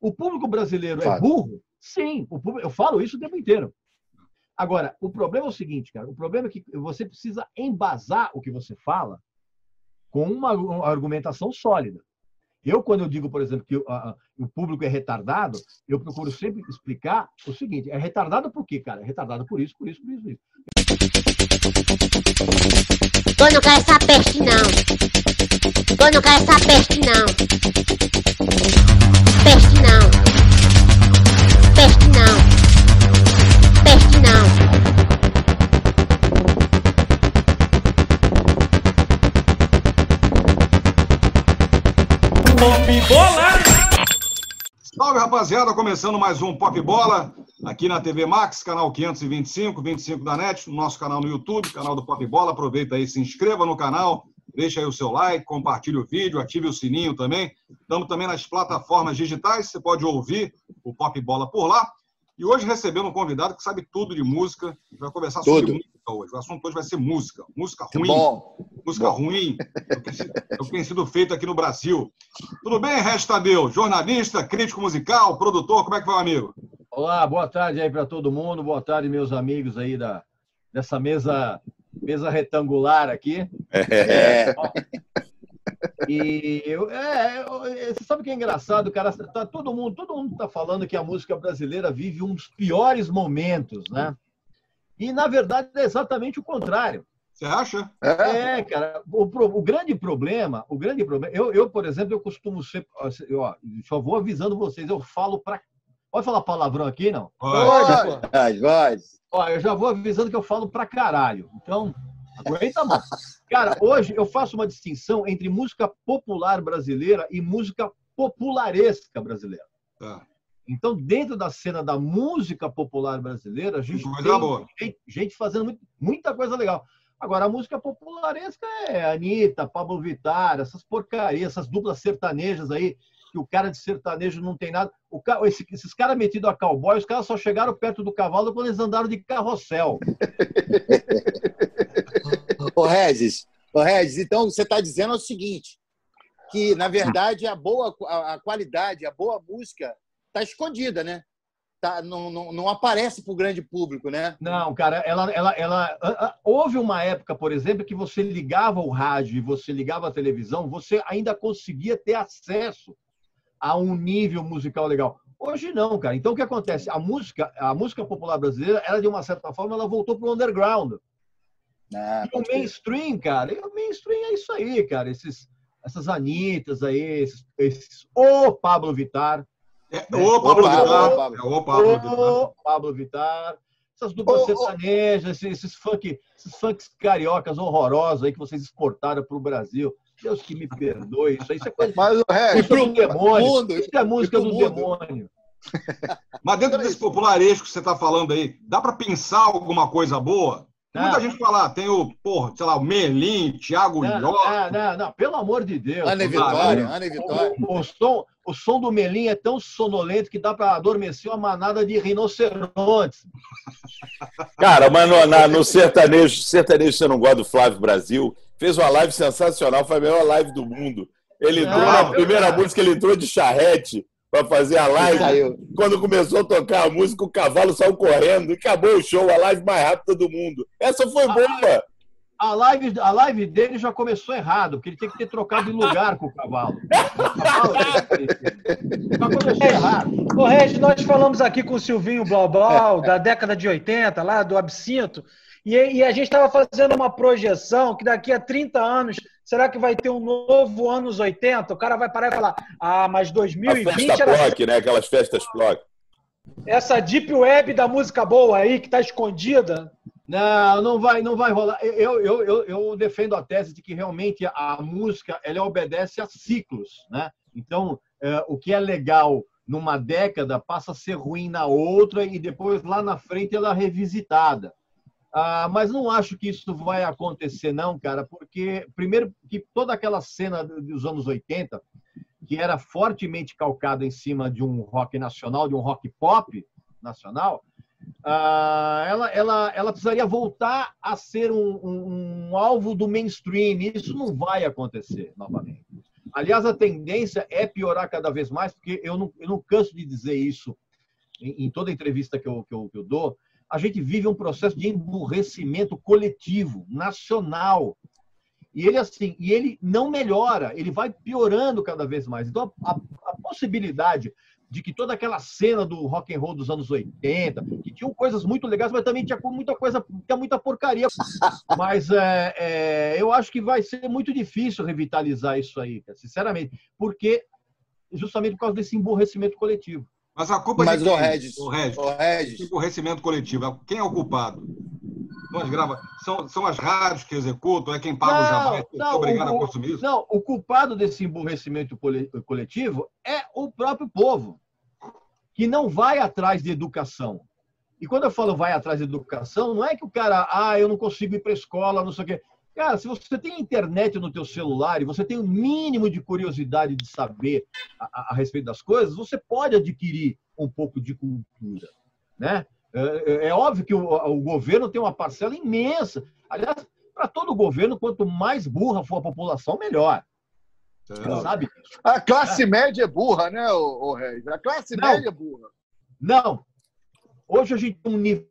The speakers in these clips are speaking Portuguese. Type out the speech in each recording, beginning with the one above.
O público brasileiro é burro? Sim, público, eu falo isso o tempo inteiro. Agora, o problema é o seguinte, cara. O problema é que você precisa embasar o que você fala com uma, uma argumentação sólida. Eu, quando eu digo, por exemplo, que o, a, o público é retardado, eu procuro sempre explicar o seguinte: é retardado por quê, cara? É retardado por isso, por isso, por isso, por isso. Eu não quero essa peste, não. Eu não quero essa peste, não. Peste, não. Peste, não. Peste, não. Pop Bola! Salve, rapaziada! Começando mais um Pop Bola aqui na TV Max, canal 525, 25 da NET, no nosso canal no YouTube, canal do Pop Bola. Aproveita aí, se inscreva no canal, deixa aí o seu like, compartilhe o vídeo, ative o sininho também. Estamos também nas plataformas digitais, você pode ouvir o Pop Bola por lá. E hoje recebendo um convidado que sabe tudo de música. Vai conversar sobre tudo. música hoje. O assunto hoje vai ser música. Música ruim. Bom. Música Bom. ruim. É o, que, que tem sido feito aqui no Brasil. Tudo bem, Restadeu? Jornalista, crítico musical, produtor, como é que vai, amigo? Olá, boa tarde aí para todo mundo. Boa tarde, meus amigos aí da, dessa mesa, mesa retangular aqui. É. E eu, é, você sabe o que é engraçado, cara? Tá, todo mundo, todo mundo está falando que a música brasileira vive um dos piores momentos, né? E na verdade é exatamente o contrário. Você acha? É, cara. O, o, grande problema, o grande problema. Eu, eu por exemplo, eu costumo ser, ó, só vou avisando vocês. Eu falo para Pode falar palavrão aqui, não? Pode, pode. pode. Ó, eu já vou avisando que eu falo pra caralho. Então, Aguenta, mano. Cara, hoje eu faço uma distinção entre música popular brasileira e música popularesca brasileira. Tá. Então, dentro da cena da música popular brasileira, a gente coisa tem gente, gente, fazendo muita coisa legal. Agora, a música popularesca é Anitta, Pablo Vittar, essas porcarias, essas duplas sertanejas aí, que o cara de sertanejo não tem nada. O, esse, esses caras metidos a cowboy, os caras só chegaram perto do cavalo quando eles andaram de carrossel. Ô, Regis, ô, Regis, então você está dizendo o seguinte, que, na verdade, a boa a, a qualidade, a boa música está escondida, né? Tá, não, não, não aparece para o grande público, né? Não, cara, ela, ela, ela, houve uma época, por exemplo, que você ligava o rádio e você ligava a televisão, você ainda conseguia ter acesso a um nível musical legal. Hoje não, cara. Então o que acontece? A música, a música popular brasileira, ela de uma certa forma, ela voltou para o underground. Ah, e o mainstream, cara, o mainstream é isso aí, cara. Esses, essas Anitas aí, esses, esses o Pablo Vittar. É, né? o Pablo o, Vittar. O, é, Pablo Vittar. Pablo Vittar. Essas duplas sertanejas, esses, esses, funk, esses funks cariocas horrorosos aí que vocês exportaram para o Brasil. Deus que me perdoe. Isso aí isso é coisa Mas o resto, do demônio. Mundo, isso é música do mundo. demônio. Mas dentro desse popularesco que você está falando aí, dá para pensar alguma coisa boa? Tem muita gente fala, tem o, porra, sei lá, o Melim, Thiago não, não, não, não, pelo amor de Deus. Ana Vitória, Ana Vitória. O, o, som, o som do Melim é tão sonolento que dá para adormecer uma manada de rinocerontes. Cara, mas no, na, no sertanejo, sertanejo você não gosta do Flávio Brasil, fez uma live sensacional, foi a melhor live do mundo. Ele entrou na primeira música, ele entrou de charrete para fazer a live. Quando começou a tocar a música, o cavalo saiu correndo e acabou o show, a live mais rápida do mundo. Essa foi boa. A live, a live dele já começou errado, porque ele tem que ter trocado de lugar com o cavalo. já começou errado. Ô, Regis, nós falamos aqui com o Silvinho Blaubal, da década de 80, lá do Absinto, e, e a gente estava fazendo uma projeção que daqui a 30 anos Será que vai ter um novo anos 80? O cara vai parar e falar: ah, mas 2020. A festa era... Né? Aquelas festas Plock. Essa deep web da música boa aí, que está escondida. Não, não vai, não vai rolar. Eu, eu, eu, eu, defendo a tese de que realmente a música ela obedece a ciclos, né? Então, é, o que é legal numa década passa a ser ruim na outra e depois lá na frente ela é revisitada. Ah, mas não acho que isso vai acontecer, não, cara, porque, primeiro, que toda aquela cena dos anos 80, que era fortemente calcada em cima de um rock nacional, de um rock pop nacional, ah, ela, ela, ela precisaria voltar a ser um, um, um alvo do mainstream. Isso não vai acontecer novamente. Aliás, a tendência é piorar cada vez mais, porque eu não, eu não canso de dizer isso em, em toda entrevista que eu, que, eu, que eu dou. A gente vive um processo de emburrecimento coletivo, nacional. E ele assim, e ele não melhora, ele vai piorando cada vez mais. Então a, a, a possibilidade de que toda aquela cena do rock and roll dos anos 80, que tinham coisas muito legais, mas também tinha muita coisa, tinha muita porcaria. Mas é, é, eu acho que vai ser muito difícil revitalizar isso aí, sinceramente, porque justamente por causa desse emborrecimento coletivo. Mas a culpa Mas, de quem? Regis, Ô, Regis, ô, Regis. emborrecimento coletivo. Quem é o culpado? São as, grava... são, são as rádios que executam, é quem paga o jabá, é obrigado o, a consumir isso? Não, o culpado desse emburrecimento cole- coletivo é o próprio povo, que não vai atrás de educação. E quando eu falo vai atrás de educação, não é que o cara, ah, eu não consigo ir para a escola, não sei o quê. Cara, se você tem internet no teu celular e você tem o mínimo de curiosidade de saber a, a- a respeito das coisas, você pode adquirir um pouco de cultura, né? É, é óbvio que o, o governo tem uma parcela imensa. Aliás, para todo governo, quanto mais burra for a população, melhor. É. sabe. A classe média é burra, né, ô Regis? A classe Não. média é burra. Não. Hoje a gente tem um nível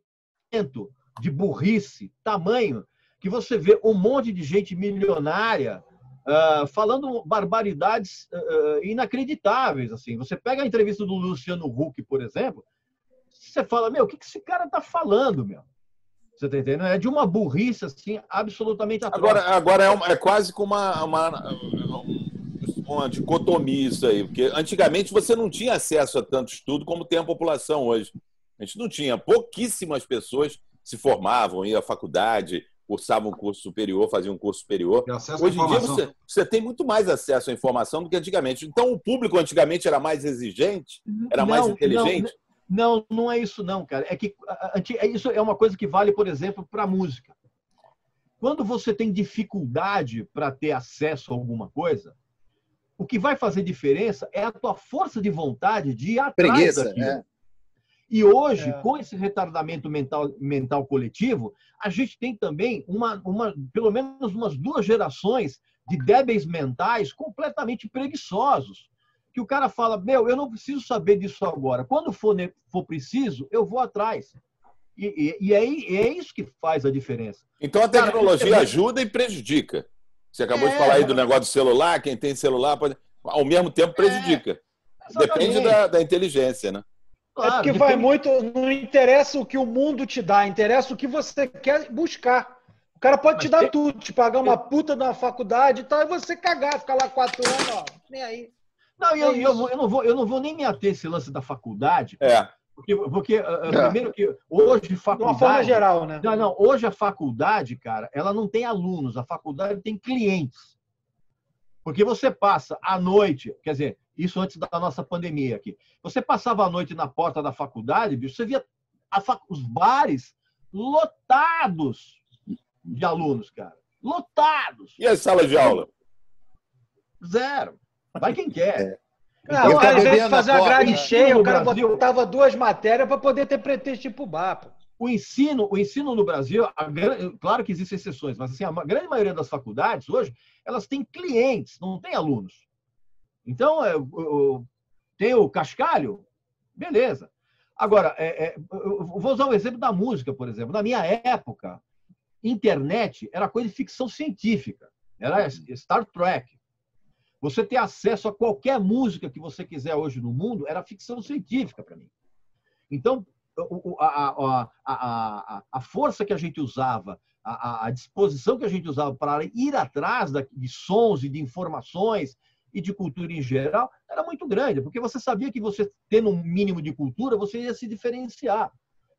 de burrice, tamanho, que você vê um monte de gente milionária ah, falando barbaridades ah, inacreditáveis. Assim. Você pega a entrevista do Luciano Huck, por exemplo, você fala, meu, o que que esse cara está falando, meu? Você tá entendendo? É de uma burrice, assim, absolutamente atroz. Agora, agora é, uma- é quase como uma, uma, uma dicotomia isso aí, porque antigamente você não tinha acesso a tanto estudo como tem a população hoje. A gente não tinha. Pouquíssimas pessoas se formavam, iam à faculdade, cursavam um curso superior, faziam um curso superior. Hoje em dia você, você tem muito mais acesso à informação do que antigamente. Então o público antigamente era mais exigente, era mais Não, inteligente. Não, não é isso não, cara. É que é isso é uma coisa que vale, por exemplo, para a música. Quando você tem dificuldade para ter acesso a alguma coisa, o que vai fazer diferença é a tua força de vontade de ir atrás Preguiça, daquilo. é. E hoje, É. com esse retardamento mental, mental coletivo, a gente tem também uma, uma, pelo menos umas duas gerações de débeis mentais completamente preguiçosos. Que o cara fala, meu, eu não preciso saber disso agora. Quando for, for preciso, eu vou atrás. E, e, e é, é isso que faz a diferença. Então a Cara, tecnologia internet- ajuda e prejudica. Você acabou de É, falar aí do negócio do celular, quem tem celular pode. Ao mesmo tempo prejudica. Depende Exatamente. da, da inteligência, né? É Claro, porque vai depende- muito. Não interessa o que o mundo te dá, interessa o que você quer buscar. O cara pode te Mas dar tem- tudo, te pagar uma puta na faculdade e tal, e você cagar, ficar lá quatro anos, ó, nem aí. Não, e eu, É eu, eu não vou, eu não vou nem me ater esse lance da faculdade, É. porque, porque ah, ah, É. primeiro que hoje De uma faculdade. forma geral, né? Não, não. Hoje a faculdade, cara, ela não tem alunos, a faculdade tem clientes. Porque você passa a noite, quer dizer, isso antes da nossa pandemia aqui. Você passava a noite na porta da faculdade, bicho, você via a fac- os bares lotados de alunos, cara. Lotados. E as salas de aula? Zero. Vai quem quer. Ah, Eu o cara, tava em vez de bebendo fazer a grade né? cheia, o cara Brasil- botava duas matérias para poder ter pretexto de ir pro bar. Pô. O ensino, o ensino no Brasil, a claro que existem exceções, mas assim, a grande maioria das faculdades hoje, elas têm clientes, não têm alunos. Então, é, o- tem o cascalho, beleza. Agora, é, é, vou usar o exemplo da música, por exemplo. Na minha época, internet era coisa de ficção científica, era Star Trek. Você ter acesso a qualquer música que você quiser hoje no mundo era ficção científica para mim. Então, a, a, a, a, força que a gente usava, a, disposição que a gente usava para ir atrás de sons e de informações e de cultura em geral era muito grande, porque você sabia que você, tendo um mínimo de cultura, você ia se diferenciar.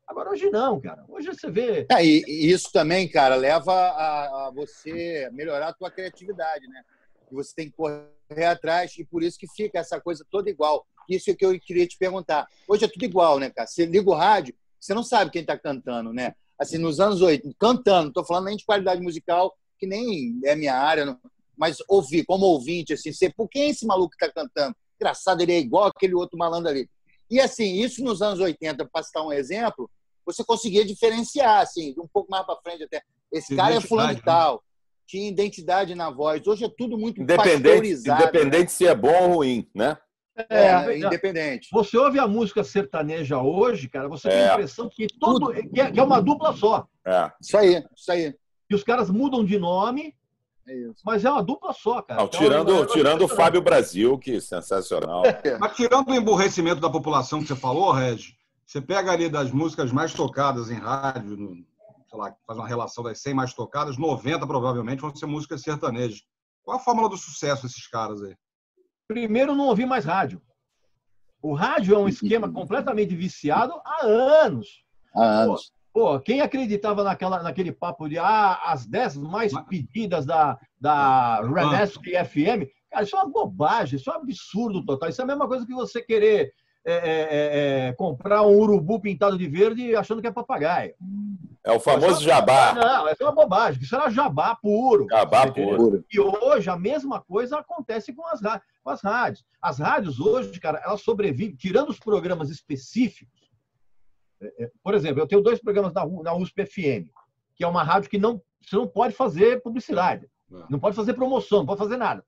Agora, hoje não, cara. Hoje você vê. É, e, isso também, cara, leva a, a você melhorar a tua criatividade, né? E você tem que correr atrás, e por isso que fica essa coisa toda igual. Isso é que eu queria te perguntar. Hoje é tudo igual, né, cara? Você liga o rádio, você não sabe quem está cantando, né? Assim, nos anos 80, cantando, não tô falando nem de qualidade musical, que nem é minha área, não- mas ouvir, como ouvinte, assim, você, por quem é esse maluco que está cantando? Engraçado, ele é igual aquele outro malandro ali. E assim, isso nos anos 80, para citar um exemplo, você conseguia diferenciar, assim, um pouco mais para frente até. Esse Tem cara é fulano de né? tal. tinha identidade na voz. Hoje é tudo muito Independente, pasteurizado. independente se é bom ou ruim, né? né? É, É, independente. Você ouve a música sertaneja hoje, cara, você tem É. a impressão que, todo, que, é, que é uma dupla só. É. Isso aí, isso aí. Que os caras mudam de nome, É. mas é uma dupla só, cara. Não, Então, tirando, é tirando o. Fábio Brasil, que sensacional. Mas tirando o emburrecimento da população que você falou, Reg, você pega ali das músicas mais tocadas em rádio, no, sei lá, faz uma relação das 100 mais tocadas, 90 provavelmente vão ser músicas sertanejas. Qual a fórmula do sucesso desses caras aí? Primeiro, não ouvi mais rádio. O rádio é um esquema completamente viciado há anos. Há anos. Pô, quem acreditava naquela, naquele papo de ah, as 10 mais pedidas da, da Renesc FM? Cara, isso é uma bobagem, isso é um absurdo total. Isso é a mesma coisa que você querer é, é, é, é, comprar um urubu pintado de verde achando que é papagaio. É o famoso jabá. Não, é uma bobagem. Isso era jabá puro. Jabá puro. E hoje a mesma coisa acontece com as, com as rádios. As rádios hoje, cara, elas sobrevivem, tirando os programas específicos. É, é, Por exemplo, eu tenho dois programas na, USP FM, que é uma rádio que não, você não pode fazer publicidade, É. não pode fazer promoção, não pode fazer nada.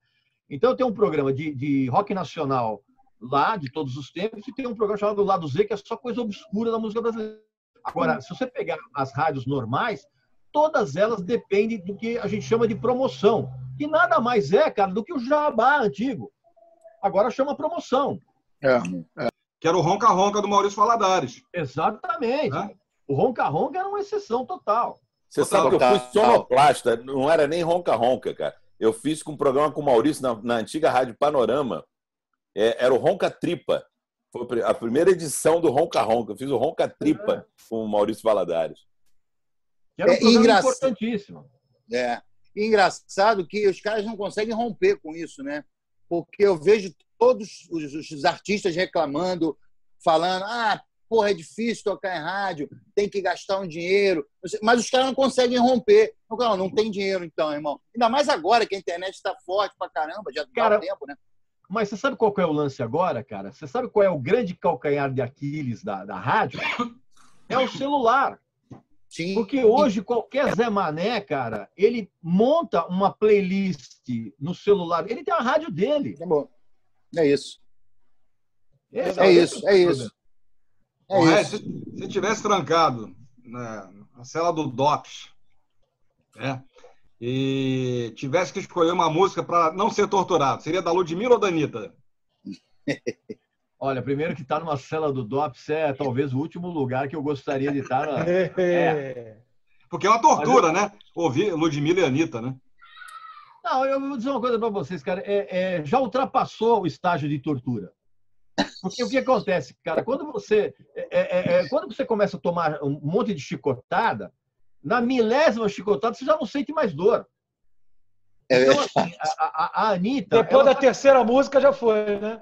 Então eu tenho um programa de, de rock nacional lá, de todos os tempos, e tem um programa chamado Lado Z, que é só coisa obscura da música brasileira. Agora, se você pegar as rádios normais, todas elas dependem do que a gente chama de promoção, que nada mais é, cara, do que o jabá antigo. Agora chama promoção. Que era o Ronca Ronca do Maurício Valadares. Exatamente. Né? O Ronca Ronca era uma exceção total. Você sabe que eu Total. fui sonoplasta, não era nem ronca-ronca, cara. Eu fiz com um programa com o Maurício na, na antiga Rádio Panorama. É, era o Ronca Tripa. Foi a primeira edição do Ronca Ronca. Eu fiz o Ronca Tripa com o Maurício Valadares. Que era um É programa engraçado. importantíssimo. É. Engraçado que os caras não conseguem romper com isso, né? Porque eu vejo todos os, os artistas reclamando, falando: ah, porra, é difícil tocar em rádio, tem que gastar um dinheiro. Mas os caras não conseguem romper. Não, não, tem dinheiro, então, irmão. Ainda mais agora que a internet está forte pra caramba, já dá Cara, um tempo, né? Mas você sabe qual é o lance agora, cara? Você sabe qual é o grande calcanhar de Aquiles da, da rádio? É o celular. Sim. Porque hoje qualquer Zé Mané, cara, ele monta uma playlist no celular. Ele tem a rádio dele. Tá bom. É isso. É isso, é isso. É Ô, Reg, isso. se, se tivesse trancado na, na cela do DOPS, né? E tivesse que escolher uma música para não ser torturado, seria da Ludmilla ou da Anitta? Olha, primeiro que estar numa cela do DOPS é talvez o último lugar que eu gostaria de estar. Na... É. Porque é uma tortura, né? Ouvir Ludmilla e Anitta, né? Não, eu vou dizer uma coisa para vocês, cara. É, é, já ultrapassou o estágio de tortura. Porque o que acontece, cara? Quando você, é, é, é, quando você começa a tomar um monte de chicotada, na milésima chicotada você já não sente mais dor. É Então, assim, a, a, a Anitta. Depois da terceira música já foi, né?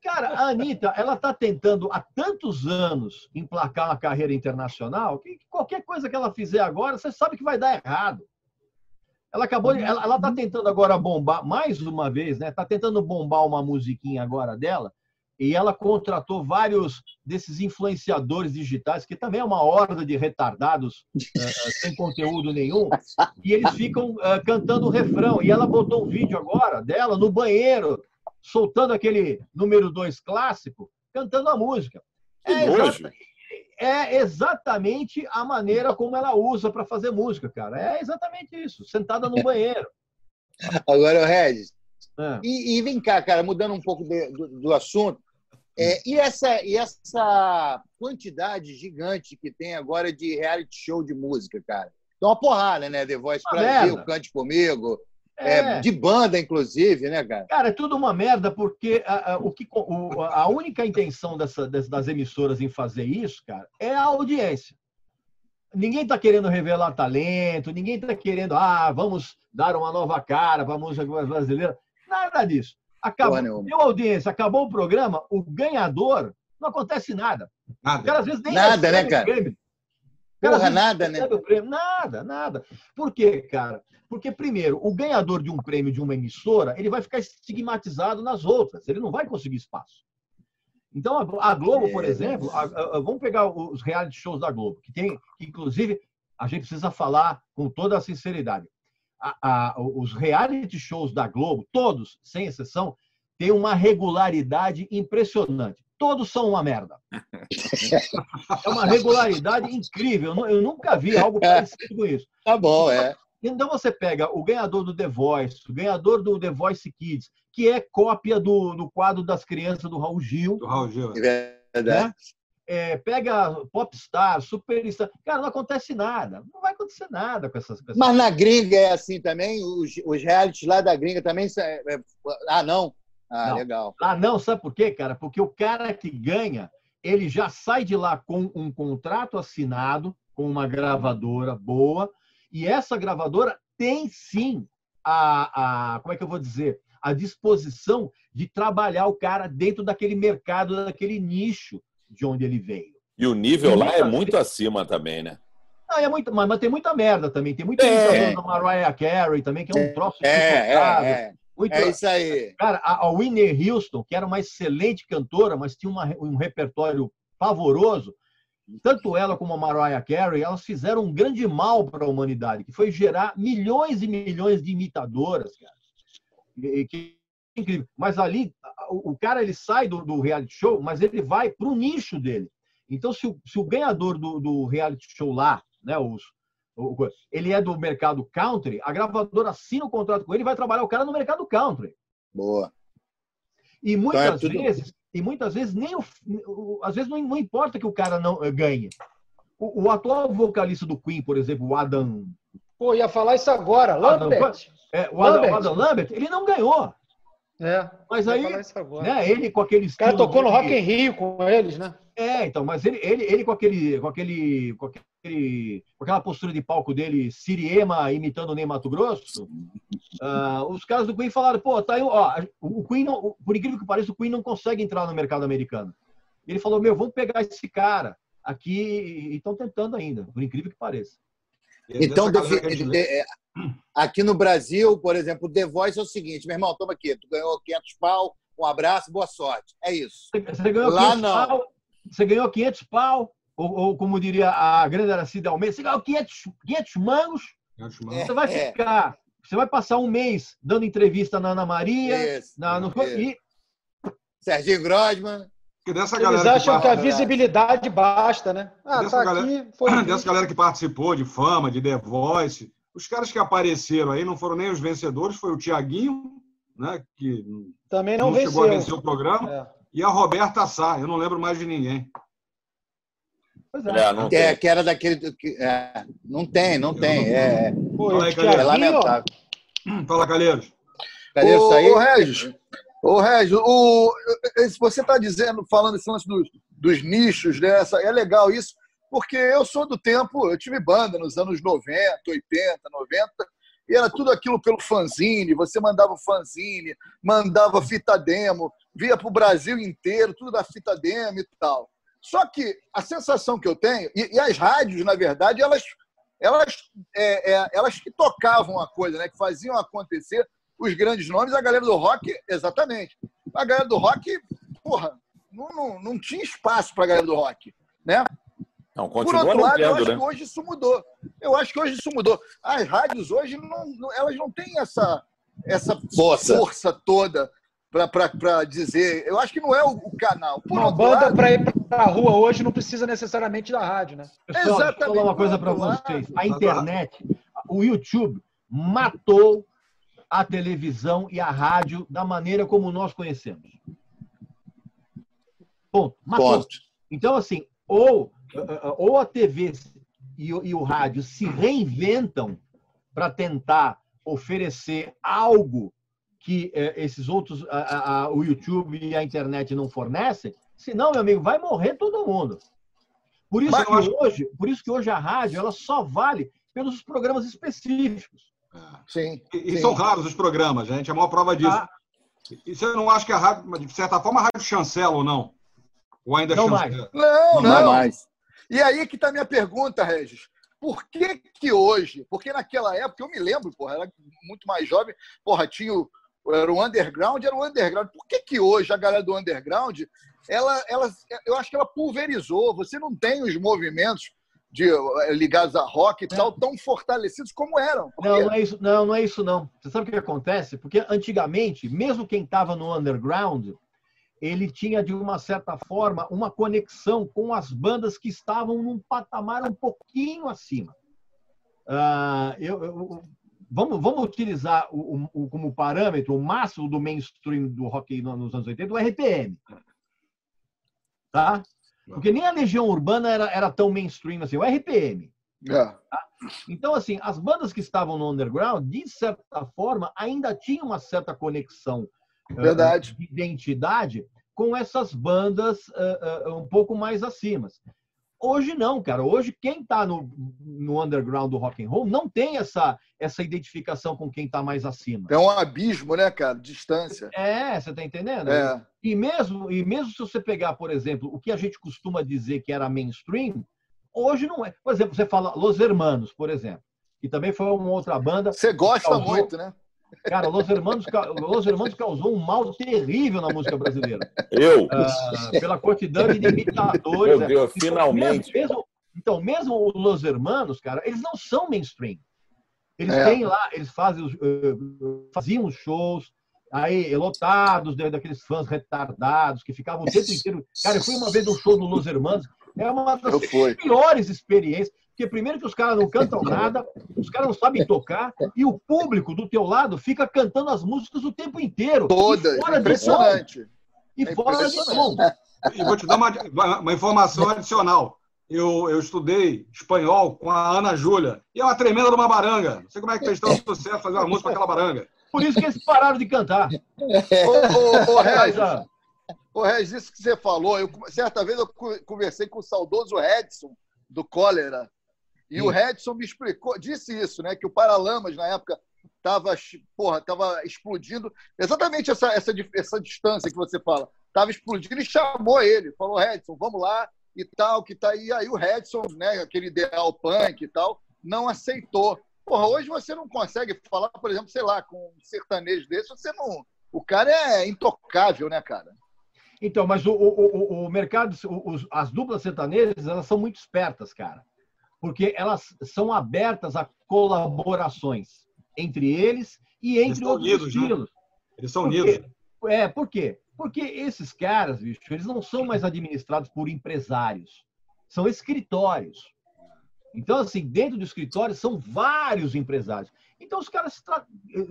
Cara, a Anitta, ela está tentando há tantos anos emplacar uma carreira internacional que qualquer coisa que ela fizer agora, você sabe que vai dar errado. Ela acabou, de, ela, ela tá tentando agora bombar mais uma vez, né? Tá tentando bombar uma musiquinha agora dela e ela contratou vários desses influenciadores digitais que também é uma horda de retardados eh, sem conteúdo nenhum e eles ficam eh, cantando o refrão e ela botou um vídeo agora dela no banheiro soltando aquele número dois clássico, cantando a música. Que É, nojo. exata- é exatamente a maneira como ela usa para fazer música, cara. É exatamente isso, sentada no banheiro. Agora, Regis, É. E, e vem cá, cara, mudando um pouco de- do, do assunto, é, e, essa, e essa quantidade gigante que tem agora de reality show de música, cara? Dá uma porrada, né? The Voice Uma Brasil, merda. Cante Comigo, é, É. de banda, inclusive, né, cara? Cara, é tudo uma merda, porque a, a- o que, o- a única intenção dessa, das, das emissoras em fazer isso, cara, é a audiência. Ninguém está querendo revelar talento, ninguém está querendo, ah, vamos dar uma nova cara para a música brasileira. Nada disso. Acabou, nenhuma. deu audiência, acabou o programa, o ganhador, não acontece nada. O Nada. cara às vezes nem Nada, né, cara? prêmio. Porra, vezes, nada, né? Nada, nada. Por quê, cara? Porque, primeiro, o ganhador de um prêmio de uma emissora, ele vai ficar estigmatizado nas outras. Ele não vai conseguir espaço. Então, a Globo, por É. exemplo, a- a- a- vamos pegar os reality shows da Globo, que tem, que, inclusive, a gente precisa falar com toda a sinceridade. os reality shows da Globo, todos, sem exceção, têm uma regularidade impressionante. Todos são uma merda. É uma regularidade incrível. Eu nu- Eu nunca vi algo parecido com isso. Tá bom, é. Então você pega o ganhador do The Voice, o ganhador do The Voice Kids, que é cópia do, do quadro das crianças do Raul Gil, Do Raul Gil. É verdade. né? É, pega Popstar, Superstar. Cara, não acontece nada. Não vai acontecer nada com essas pessoas. Mas na gringa é assim também? Os, os realities lá da gringa também? é- é- Ah, não? Ah, Não. legal. Ah, não, sabe por quê, cara? Porque o cara que ganha, ele já sai de lá com um contrato assinado com uma gravadora boa, e essa gravadora tem sim a, a como é que eu vou dizer, a disposição de trabalhar o cara dentro daquele mercado, daquele nicho de onde ele veio. E o nível lá é muito acima também, né? Não, é muito, mas, mas tem muita merda também. Tem muita É. imitador da Mariah Carey também, que é um troço É, é, é. Muito- É isso aí. Cara, a a Whitney Houston, que era uma excelente cantora, mas tinha uma- um repertório pavoroso, tanto ela como a Mariah Carey, elas fizeram um grande mal para a humanidade, que foi gerar milhões e milhões de imitadoras, cara. E- que é incrível. Mas ali, o cara ele sai do, do reality show, mas ele vai para o nicho dele. Então, se o, se o ganhador do, do reality show lá, né, os, ele é do mercado country, a gravadora assina o contrato com ele e vai trabalhar o cara no mercado country. Boa. E muitas Então é tudo- vezes, e muitas vezes nem o, às vezes não, não importa que o cara não eh, ganhe. O, o atual vocalista do Queen, por exemplo, o Adam, Pô, ia falar isso agora. Adam, Lambert. é, o Adam, Lambert. o Adam Lambert, ele não ganhou. É. Mas aí, né, ele com aquele O cara estilo tocou no Rock in Rio com eles, né? É, então, mas ele, ele, ele com aquele, com aquele, com aquele, com aquela postura de palco dele, Siriema imitando o Ney Mato Grosso, ah, os caras do Queen falaram, pô, tá aí, ó, o Queen, não, por incrível que pareça, o Queen não consegue entrar no mercado americano. Ele falou, meu, vamos pegar esse cara aqui e estão tentando ainda, por incrível que pareça. Então, de- é, aqui no Brasil, por exemplo, o The Voice é o seguinte, meu irmão, toma aqui, tu ganhou 500 pau, um abraço, boa sorte. É isso. Você- Você ganhou Lá 500 não. pau, você ganhou 500 pau, ou, ou como diria a grande Aracida Almeida, você ganhou 500, 500 mangos, É. Você vai ficar, você vai passar um mês dando entrevista na Ana Maria, Isso, na, no, isso. e Serginho Grossman. Porque dessa Eles acham que a parte- visibilidade basta, né? Ah, Dessa tá galera- aqui, foi. dessa galera que participou de fama, de The Voice, os caras que apareceram aí não foram nem os vencedores, foi o Tiaguinho, né, que Também não, não, chegou a vencer venceu. o programa, É. e a Roberta Sá, eu não lembro mais de ninguém. Pois é. É, não Que, é- tem. que era daquele. que- é, não tem, não tem. É, Pô, Fala aí, Calheiros. é Thiaguinho, ó, lamentável. Fala, Calheiros. Isso Ô, aí? ô, Regis, ô, Regis, o, você está dizendo, falando esse lance dos, dos nichos, né? Essa- é legal isso, porque eu sou do tempo, eu tive banda nos anos 90, 80, 90, e era tudo aquilo pelo fanzine, você mandava o fanzine, mandava fita demo, via para o Brasil inteiro, tudo da fita demo e tal. Só que a sensação que eu tenho, e, e as rádios, na verdade, elas, elas, é, é, elas que tocavam a coisa, né? que faziam acontecer os grandes nomes, a galera do rock, exatamente. A galera do rock, porra, não, não, não tinha espaço para a galera do rock, né? Não, Por outro não lado, eu acho né? que hoje isso mudou. Eu acho que hoje isso mudou. As rádios hoje, não, não- elas não têm essa, essa Força. força toda para dizer. Eu acho que não é o, o canal. Por Uma banda lado, para ir pra rua hoje não precisa necessariamente da rádio, né? Pessoal, deixa eu falar Exatamente. uma coisa para vocês. A internet, o YouTube matou a televisão e a rádio da maneira como nós conhecemos. Ponto. Matou. Ponto. Então, assim, ou, ou a TV e, o- e o rádio se reinventam para tentar oferecer algo que eh, esses outros, a- a- o YouTube e a internet não fornecem, senão, meu amigo, vai morrer todo mundo. Por isso, Mas que acho- hoje, por isso que hoje a rádio ela só vale pelos programas específicos. sim, E, e sim. são raros os programas, gente, é a maior prova disso. Ah, E você não acha que a rádio, de certa forma, a rádio chancela ou não? Ou ainda Não chancela? Não, Não não. mais. E aí que está a minha pergunta, Regis. Por que que hoje? Porque naquela época, eu me lembro, porra, era muito mais jovem, porra, tinha o, era o underground, era o underground. Por que que hoje a galera do underground, ela, ela, eu acho que ela pulverizou. Você não tem os movimentos de, eh, ligados a rock e tal, tão fortalecidos como eram. Por Não, não é isso, não, não é isso não. Você sabe o que acontece? Porque antigamente, mesmo quem estava no underground, ele tinha de uma certa forma uma conexão com as bandas que estavam num patamar um pouquinho acima. Ah, eu- eu- vamos, vamos utilizar o- o- como parâmetro o máximo do mainstream do rock no- nos anos 80, o RPM. Tá? Porque nem a Legião Urbana era, era tão mainstream assim, o RPM. É. Então, assim, as bandas que estavam no underground, de certa forma, ainda tinham uma certa conexão eh, Verdade. de identidade com essas bandas eh, eh, um pouco mais acima. Hoje não, cara. Hoje quem está no, no underground do rock and roll não tem essa, essa identificação com quem está mais acima. É um abismo, né, cara? Distância. É, você está entendendo? É. E mesmo, e mesmo se você pegar, por exemplo, o que a gente costuma dizer que era mainstream, hoje não é. Por exemplo, você fala Los Hermanos, por exemplo, que também foi uma outra banda. Você gosta Causou- muito, né? Cara, Los Hermanos, Los Hermanos causou um mal terrível na música brasileira. Eu? Ah, pela quantidade de imitadores. Meu né? Deus, Então, finalmente. Mesmo, então, mesmo os Los Hermanos, cara, eles não são mainstream. Eles É. têm lá, eles fazem os, eh, faziam os shows aí lotados né, daqueles fãs retardados que ficavam o tempo inteiro. Cara, eu fui uma vez num show do Los Hermanos, é uma das piores experiências. Porque primeiro que os caras não cantam nada, os caras não sabem tocar, e o público do teu lado fica cantando as músicas o tempo inteiro. Todas. E fora de som. Impressionante. E É fora de som. E vou te dar uma, uma informação adicional. Eu, eu estudei espanhol com a Ana Júlia. E é uma tremenda de uma baranga. Não sei como é que fez tanto sucesso fazer uma música com aquela baranga. Por isso que eles pararam de cantar. Ô, ô, ô, Regis, ah, ô, Regis, isso que você falou, eu, certa vez eu conversei com o saudoso Edson, do Cólera, e o Edson me explicou, disse isso, né? Que o Paralamas, na época, estava porra, tava explodindo. Exatamente essa, essa, essa distância que você fala. Estava explodindo e chamou ele. Falou, Edson, vamos lá e tal, que tá aí. Aí o Edson, né, aquele ideal punk e tal, não aceitou. Porra, hoje você não consegue falar, por exemplo, sei lá, com um sertanejo desse, você não. O cara é intocável, né, cara? Então, mas o, o, o, o mercado, os- as duplas sertanejas, elas são muito espertas, cara. Porque elas são abertas a colaborações entre eles e entre outros unidos, né? estilos. Eles são Por quê? unidos. É, por quê? Porque esses caras, bicho, eles não são mais administrados por empresários. São escritórios. Então, assim, dentro do escritório são vários empresários. Então, os caras tra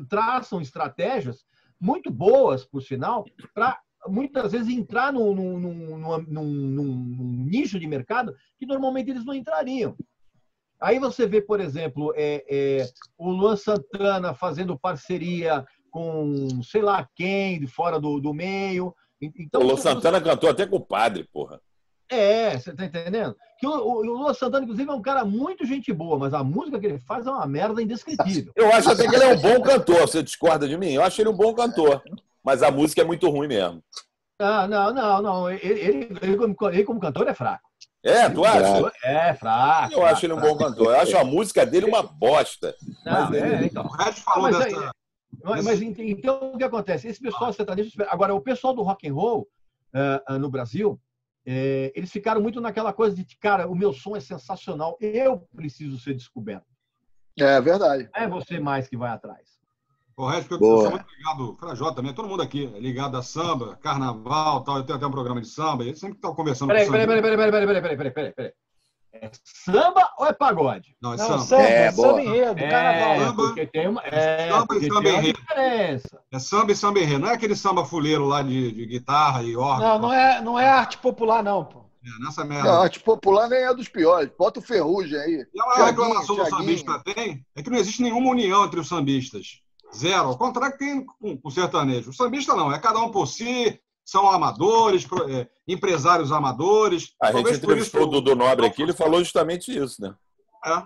traçam estratégias muito boas, por sinal, para muitas vezes entrar num, num- num- num nicho de mercado que normalmente eles não entrariam. Aí você vê, por exemplo, é, é, o Luan Santana fazendo parceria com sei lá quem de fora do, do meio. Então, o você- Santana cantou até com o padre, porra. é, você tá entendendo? Que o, o, o Lua Santana, inclusive, é um cara muito gente boa, mas a música que ele faz é uma merda indescritível. Eu acho até que ele é um bom cantor. Você discorda de mim? Eu acho ele um bom cantor. Mas a música é muito ruim mesmo. Ah, não, não, não. Ele, ele, ele como, ele como cantor é fraco. É, tu acha? É fraco. Eu acho ele um bom cantor. Eu acho a música dele uma bosta. Não, Mas é, então. O Regis falou Mas dessa. aí- Mas, mas ent- então o que acontece? Esse pessoal sertanejo. Agora, o pessoal do rock and roll ah, no Brasil, eh, eles ficaram muito naquela coisa de, cara, o meu som é sensacional, eu preciso ser descoberto. É verdade. Não é você mais que vai atrás. O Regis, porque eu Boa. sou muito ligado, Frajota também, todo mundo aqui é ligado a samba, carnaval tal. Eu tenho até um programa de samba, e sempre está conversando Peraí, com peraí, peraí, peraí, peraí, peraí, peraí, peraí, peraí, peraí. É samba ou é pagode? Não, é Não, samba. samba, É, boa. samba enredo, carnaval. É, Samba. porque tem uma, é, Samba e samba enredo. diferença. É samba e samba enredo. Não é aquele samba fuleiro lá de, de guitarra e órgão. Não, não é, não é arte popular, não, pô. É, nessa merda. Não, arte popular nem é dos piores. Bota o ferrugem aí. E a maior reclamação do sambista tem é que não existe nenhuma união entre os sambistas. Zero. Ao contrário que tem com o sertanejo. O sambista não, é cada um por si, são amadores, é, empresários amadores. A gente Talvez por entrevistou o isso- Dudu Nobre aqui, ele falou justamente isso, né? É.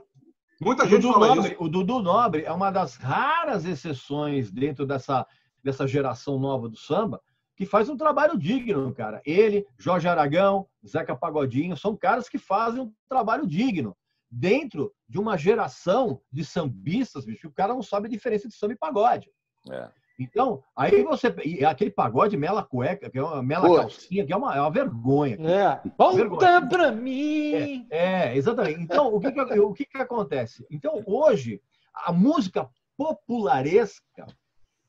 Muita O gente Dudu, fala Nobre, isso. o Dudu Nobre é uma das raras exceções dentro dessa, dessa geração nova do samba que faz um trabalho digno, cara. Ele, Jorge Aragão, Zeca Pagodinho, são caras que fazem um trabalho digno dentro de uma geração de sambistas, bicho. O cara não sabe a diferença de samba e pagode. É. Então, aí você. E aquele pagode mela cueca, que é uma mela Pô. calcinha, que é uma, é uma vergonha. É. Vergonha. Volta pra mim. É, exatamente. Então, o que, que, o que, que acontece? Então, hoje, a música popularesca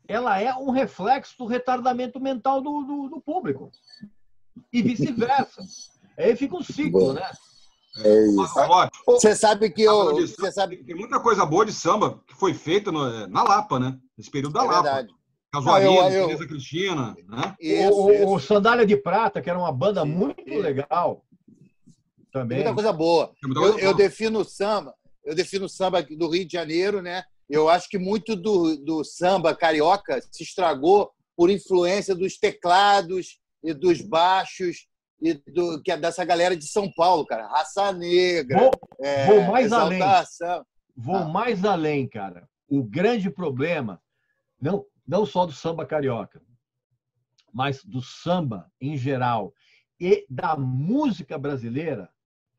ela é um reflexo do retardamento mental do, do, do público. E vice-versa. Aí fica um ciclo, né? É isso. Você sabe que eu. Você sabe Tem muita coisa boa de samba que foi feita no- na Lapa, né? Nesse período da é Lapa. verdade. Casuarina, eu- eu- Teresa Cristina, né? Isso, o, isso. o Sandália de Prata, que era uma banda muito Isso. legal. Tem Também. muita coisa boa. Tem muita Eu, coisa eu boa. defino o samba, eu defino o samba do Rio de Janeiro, né? Eu acho que muito do, do samba carioca se estragou por influência dos teclados e dos baixos e do, que é dessa galera de São Paulo, cara. Raça Negra, Vou, é, vou mais além. Vou Ah. mais além, cara. O grande problema, não, não só do samba carioca, mas do samba em geral e da música brasileira,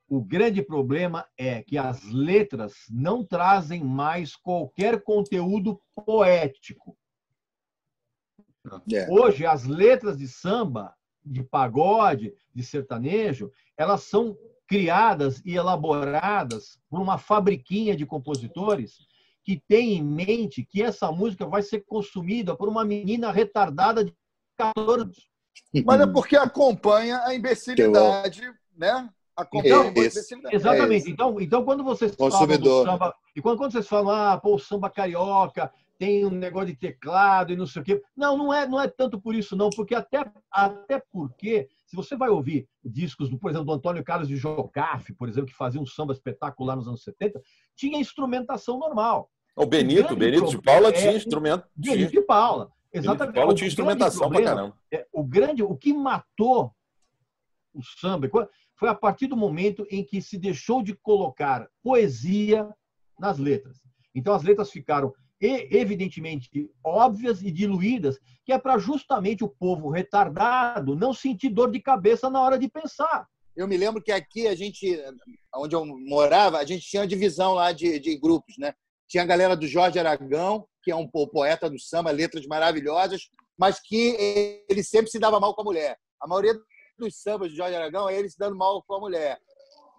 o grande problema é que as letras não trazem mais qualquer conteúdo poético. É. Hoje, as letras de samba, de pagode, de sertanejo, elas são criadas e elaboradas por uma fabriquinha de compositores que tem em mente que essa música vai ser consumida por uma menina retardada de 14 anos. Mas é porque acompanha a imbecilidade, né? Acompanha a Isso. imbecilidade. Exatamente. isso. então, então, quando vocês falam do Consumidor. samba, e quando, quando vocês falam, ah, pô, o samba carioca tem um negócio de teclado e não sei o quê. Não, não é, não é tanto por isso, não, porque até, até porque, se você vai ouvir discos, do, por exemplo, do Antônio Carlos de Jocafe, por exemplo, que fazia um samba espetacular nos anos 70, tinha instrumentação normal. O Benito, grande Benito de Paula é- tinha instrumento. Benito de Paula. Benito de Exatamente. Paula O tinha instrumentação pra problema caramba. é, o grande, o que matou o samba foi a partir do momento em que se deixou de colocar poesia nas letras. Então as letras ficaram e- evidentemente óbvias e diluídas, que é para justamente o povo retardado não sentir dor de cabeça na hora de pensar. Eu me lembro que aqui a gente, onde eu morava, a gente tinha divisão lá de, de grupos, né? Tinha a galera do Jorge Aragão, que é um po- poeta do samba, letras maravilhosas, mas que ele sempre se dava mal com a mulher. A maioria dos sambas de Jorge Aragão é ele se dando mal com a mulher.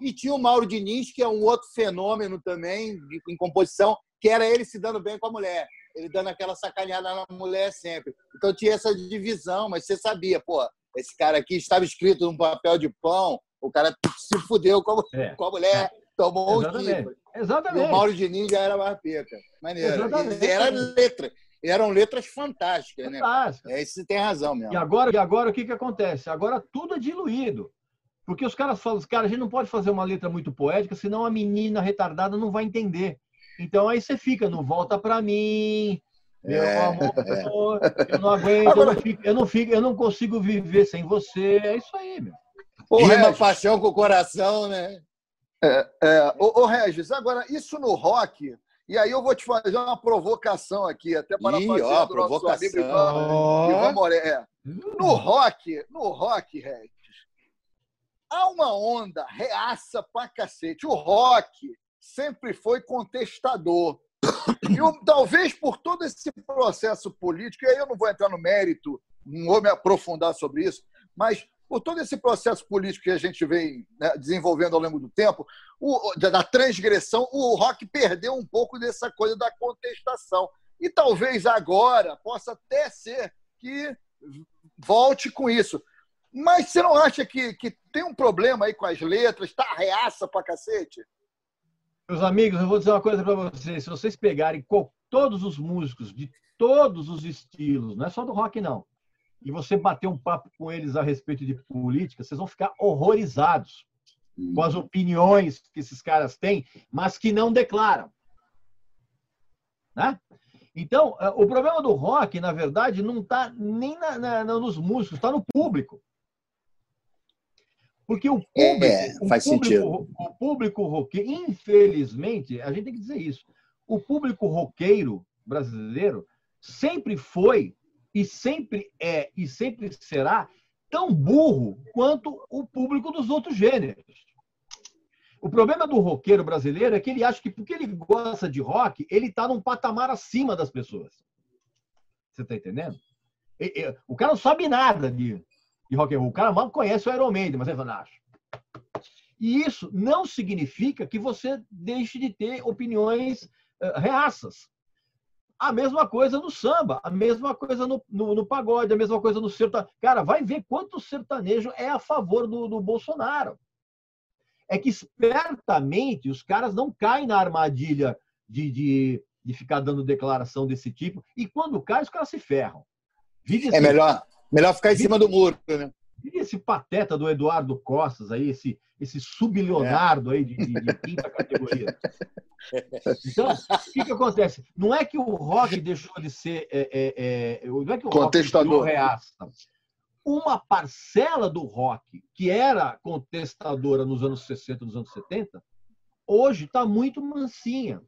E tinha o Mauro Diniz, que é um outro fenômeno também em composição, que era ele se dando bem com a mulher. Ele dando aquela sacaneada na mulher sempre. Então tinha essa divisão, mas você sabia, pô, esse cara aqui estava escrito num papel de pão, o cara se fudeu com a, É. com a mulher, tomou um Exatamente. E Exatamente. o Mauro Diniz já era mais peca. Maneiro. Exatamente. E era letra. E eram letras fantásticas, né? Fantástico. É, isso você tem razão mesmo. E agora, e agora o que, que acontece? Agora tudo é diluído. Porque os caras falam, cara, a gente não pode fazer uma letra muito poética, senão a menina retardada não vai entender. Então aí você fica, não volta pra mim, meu É. amor, eu não aguento, eu, não fico, eu, não fico, eu não consigo viver sem você. É isso aí, meu. Ô, Rima Regis, paixão com o coração, né? é, ô, ô, Regis, agora, isso no rock, e aí eu vou te fazer uma provocação aqui, até para Ih, fazer ó, provocação. amigo Ivan, Ivan. É. No rock, no rock, Regis, há uma onda reaça pra cacete. O rock sempre foi contestador. E eu- talvez por todo esse processo político, e aí eu não vou entrar no mérito, não vou me aprofundar sobre isso, mas por todo esse processo político que a gente vem né, desenvolvendo ao longo do tempo, o- da transgressão, o rock perdeu um pouco dessa coisa da contestação. E talvez agora possa até ser que volte com isso. Mas você não acha que, que tem um problema aí com as letras? Tá reaça pra cacete? Meus amigos, eu vou dizer uma coisa para vocês. Se vocês pegarem todos os músicos de todos os estilos, não é só do rock, não, e você bater um papo com eles a respeito de política, vocês vão ficar horrorizados com as opiniões que esses caras têm, mas que não declaram. Né? Então, eh, o problema do rock, na verdade, não está nem na- na- nos músicos, está no público. Porque o público, É, o faz público, sentido. o público roqueiro, infelizmente, a gente tem que dizer isso. O público roqueiro brasileiro sempre foi e sempre é e sempre será tão burro quanto o público dos outros gêneros. O problema do roqueiro brasileiro é que ele acha que porque ele gosta de rock, ele está num patamar acima das pessoas. Você tá entendendo? O cara não sabe nada de, de rock and roll. O cara mal conhece o Iron Maiden, mas fala, acho. E isso não significa que você deixe de ter opiniões eh, reaças. A mesma coisa no samba, a mesma coisa no, no, no pagode, a mesma coisa no sertanejo. Cara, vai ver quanto sertanejo é a favor do, do Bolsonaro. É que espertamente os caras não caem na armadilha de, de, de ficar dando declaração desse tipo. E quando cai, os caras se ferram. É esse- melhor, melhor ficar em cima do muro, né? e esse pateta do Eduardo Costas aí, esse, esse subleonardo aí de, de- de quinta categoria. Então, o que, que acontece? Não é que o rock deixou de ser. é, é, é, não é que o Contestador. rock reaça. Uma parcela do rock que era contestadora nos anos 60, nos anos 70, hoje está muito mansinha.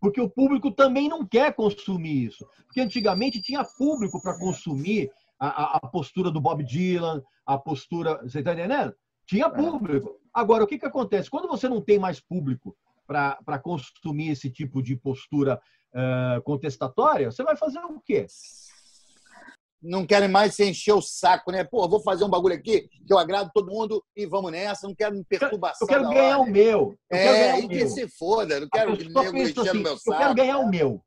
Porque o público também não quer consumir isso. Porque antigamente tinha público para consumir a, a- postura do Bob Dylan, a postura. Você está entendendo? Tinha público. Agora, o que, que acontece? Quando você não tem mais público para consumir esse tipo de postura eh, contestatória, você vai fazer o quê? Não querem mais se encher o saco, né? Pô, vou fazer um bagulho aqui que eu agrado todo mundo e vamos nessa. Não quero me perturbação. Eu quero da ganhar o meu. Eu quero É, e o que meu. se foda. Não quero que nego enchendo assim, meu eu saco. quero ganhar o meu.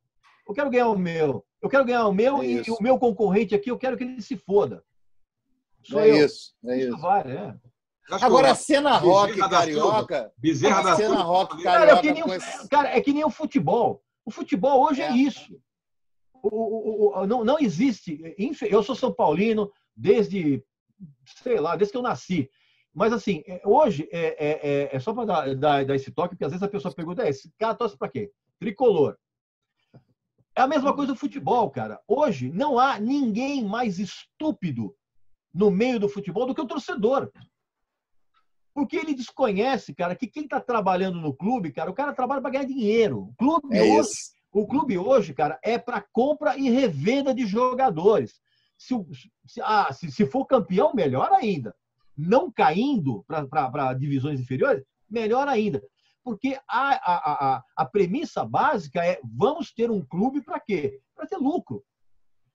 Eu quero ganhar o meu. Eu quero ganhar o meu e, Isso. o meu concorrente aqui, eu quero que ele se foda. Sou É eu. isso, é Isso isso. vale, é. Agora, a cena rock carioca. Bezerra da cena rock Cara, é carioca que, nem o, esse- cara, é que nem o futebol. O futebol hoje é, É. isso. O- o- o- não, não existe. Eu sou São Paulino desde, sei lá, desde que eu nasci. Mas, assim, é, hoje é, é- é- é só para dar, dar- dar esse toque, porque às vezes a pessoa pergunta: é, esse cara torce para quê? Tricolor. É a mesma coisa do futebol, cara. Hoje não há ninguém mais estúpido no meio do futebol do que o torcedor. Porque ele desconhece, cara, que quem está trabalhando no clube, cara, o cara trabalha para ganhar dinheiro. O clube, É hoje, isso. o clube hoje, cara, é para compra e revenda de jogadores. Se, se- ah, se, se for campeão, melhor ainda. Não caindo para divisões inferiores, melhor ainda. Porque a, a, a, a- premissa básica é vamos ter um clube para quê? Para ter lucro.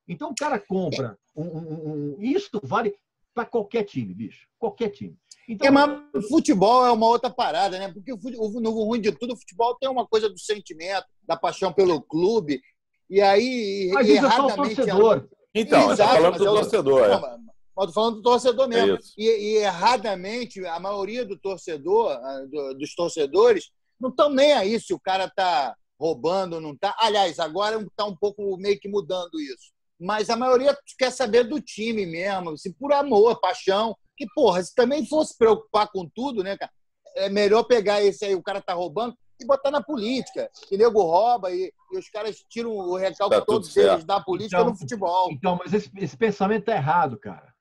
Então o cara compra um, um- um- isso vale para qualquer time, bicho. Qualquer time. Então, É, mas o futebol é uma outra parada, né? Porque o, no ruim de tudo, o futebol tem uma coisa do sentimento, da paixão pelo clube. E aí, mas isso é só o erradamente. torcedor. Então, você Exato, tá falando do é torcedor. É. mas tô falando do torcedor mesmo. É e, e erradamente, a maioria do torcedor, do- dos torcedores, não estão nem aí se o cara tá roubando ou não tá. Aliás, agora está um pouco meio que mudando isso. Mas a maioria quer saber do time mesmo, se por amor, paixão. Que, porra, se também fosse preocupar com tudo, né, cara? É melhor pegar esse aí, o cara tá roubando, e botar na política. Que nego rouba e, e os caras tiram o recalque Tá todos eles da política Então, no futebol. Então, mas esse, esse pensamento é errado, cara.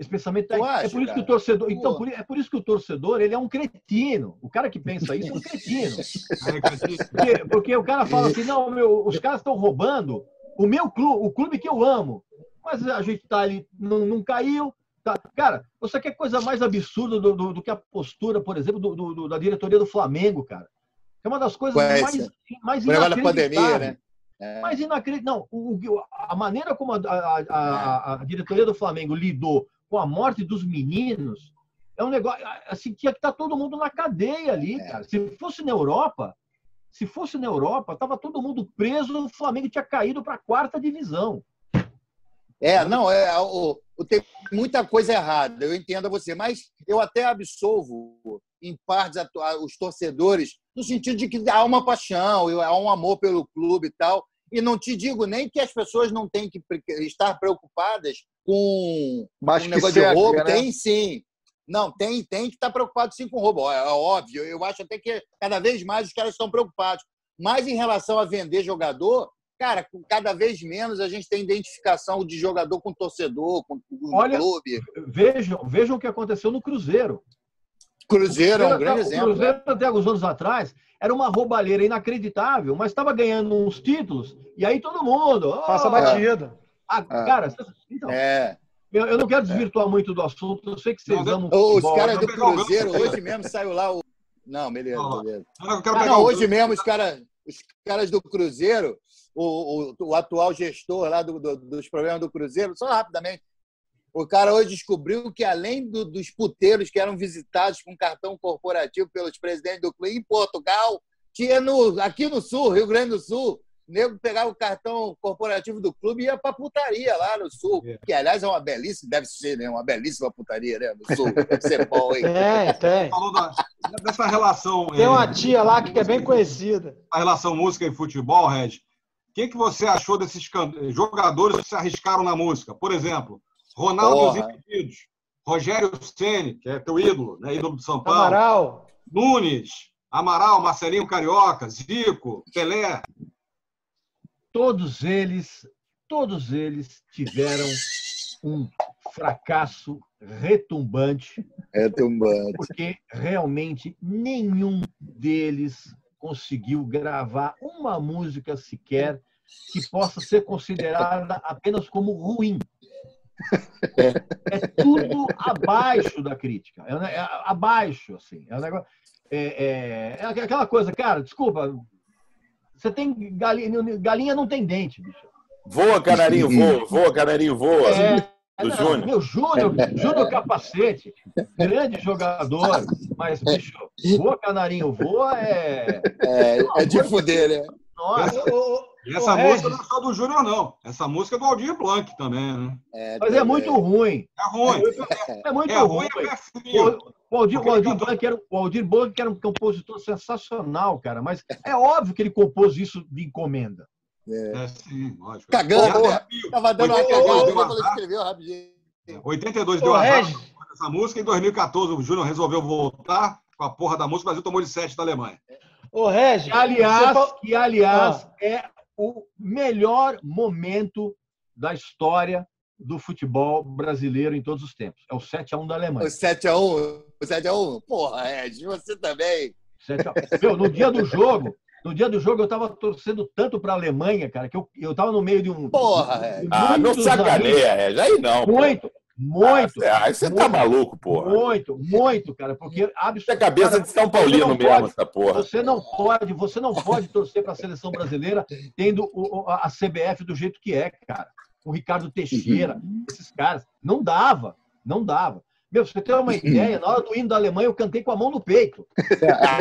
Esse pensamento tá Tu é acha, por isso que o cara? torcedor, então Pô. por, é por isso que o torcedor ele é um cretino. O cara que pensa isso é um cretino. Porque, porque o cara fala assim, não, meu, os caras estão roubando o meu clube, o clube que eu amo. Mas a gente tá ali, não, não caiu. Tá. Cara, você quer coisa mais absurda do, do- do que a postura, por exemplo, do- do- da diretoria do Flamengo, cara? É uma das coisas Ué, mais, mais negócio da pandemia, inacreditáveis. né? É. Mas inacreditável. Não, o- a maneira como a, a- a- a diretoria do Flamengo lidou com a morte dos meninos é um negócio. Assim, tinha que estar todo mundo na cadeia ali, É. cara. Se fosse na Europa, se fosse na Europa, estava todo mundo preso, o Flamengo tinha caído para a quarta divisão. É, não, é, o, o- tem muita coisa errada, eu entendo você, mas eu até absolvo, em partes, os torcedores, no sentido de que há uma paixão, há um amor pelo clube e tal. E não te digo nem que as pessoas não têm que estar preocupadas com Mas um negócio de roubo. né? Tem sim. Não, tem, tem que estar preocupado sim com roubo. É, é óbvio. Eu acho até que cada vez mais os caras estão preocupados. Mas em relação a vender jogador, cara, com cada vez menos a gente tem identificação de jogador com torcedor, com, Olha, clube. Vejam, vejam o que aconteceu no Cruzeiro. Cruzeiro é um O grande o exemplo. Cruzeiro, né? até alguns anos atrás, era uma roubalheira inacreditável, mas estava ganhando uns títulos, e aí todo mundo. "Oh, Passa batida. ah, Cara, então, É. eu, eu não quero desvirtuar muito do assunto, eu sei que vocês Não, amam Os futebol, caras né? do Cruzeiro, hoje mesmo saiu lá o. Não, beleza, Não, beleza. Quero Ah, não, hoje mesmo os caras os caras do Cruzeiro, o, o, o atual gestor lá do, do, dos problemas do Cruzeiro, só rapidamente. O cara hoje descobriu que, além do, dos puteiros que eram visitados com cartão corporativo pelos presidentes do clube em Portugal, tinha no, aqui no Sul, Rio Grande do Sul, o nego pegava o cartão corporativo do clube e ia pra putaria lá no Sul. É. Que, aliás, é uma belíssima, deve ser né? uma belíssima putaria, né? No Sul. Deve ser bom, hein? Tem, tem. Falou da- dessa relação, Tem uma tia lá que é bem conhecida. a relação música e futebol, Red. O que, que você achou desses jogadores que se arriscaram na música? Por exemplo, Ronaldo Porra. Impedidos, Rogério Ceni, que é teu ídolo, né? ídolo do São Paulo, Amaral. Nunes, Amaral, Marcelinho Carioca, Zico, Pelé. todos eles, todos eles tiveram um fracasso retumbante, É tumbante. porque realmente nenhum deles conseguiu gravar uma música sequer que possa ser considerada apenas como ruim. É tudo abaixo da crítica, é, é abaixo, assim. É, um negócio- é- é- é aquela coisa, cara, desculpa, você tem galinha, galinha não tem dente, bicho. Voa, canarinho, voa, voa, canarinho, voa. É, do não, Júnior. Meu Júnior, Júnior Capacete, grande jogador, mas, bicho, voa, canarinho, voa é. É, é de fuder, né? Nossa, essa Ô, música Regis. não é só do Júnior, não. Essa música é do Aldir Blanc também, né? É, mas é muito ruim. É ruim. É muito É ruim. ruim, é frio. O, o Aldir, o Aldir Blanc era, o Aldir Blanc era um compositor sensacional, cara, mas é óbvio que ele compôs isso de encomenda. É, sim, lógico. Cagando, frio. Tava dando uma 82 cagada, deu azar. escreveu rapidinho. 82 deu Ô, azar Regis. com essa música. Em 2014, o Júnior resolveu voltar com a porra da música. O Brasil tomou de 7 da Alemanha. Ô, Regis. Que, aliás, você que, aliás é o melhor momento da história do futebol brasileiro em todos os tempos. É o 7x1 da Alemanha. O 7x1, o 7x1. Porra, Ed, você também. 7 a 1. Meu, no dia do jogo, no dia do jogo eu tava torcendo tanto para a Alemanha, cara, que eu, eu tava no meio de um. Porra, de Ah, não sacaneia, Regis. Aí não. pô. Muito, muito, Ah, Aí você tá muito, maluco, porra. muito, muito, cara, porque Isso é cabeça de São Paulino mesmo, pode. essa porra. Você não pode, você não pode torcer para a seleção brasileira tendo o- a CBF do jeito que é, cara. O Ricardo Teixeira, esses caras. Não dava, não dava. Meu, pra você ter uma ideia, na hora do hino da Alemanha, eu cantei com a mão no peito.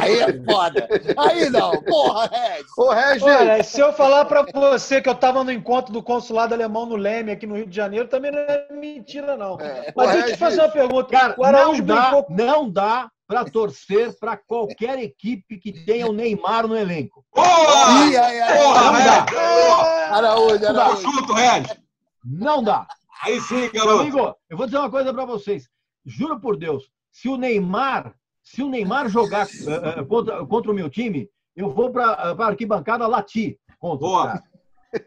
Aí é foda. Aí não. Porra, Ed. Ô, Regis, Olha, se eu falar pra você que eu tava no encontro do consulado alemão no Leme, aqui no Rio de Janeiro, também não é mentira, não. É. Mas Ô, deixa eu te Regis, fazer uma pergunta. Cara, o Araújo não dá, brincou. não dá para torcer para qualquer equipe que tenha o Neymar no elenco. Porra! Ih, ai, ai, Porra, não ai. dá. Red! Araújo, Araújo. junto, Red! Não dá. Aí sim, garoto. amigo, eu vou dizer uma coisa para vocês. Juro por Deus, se o Neymar, se o Neymar jogar eh, eh, contra, contra o meu time, eu vou para a arquibancada latir contra Boa.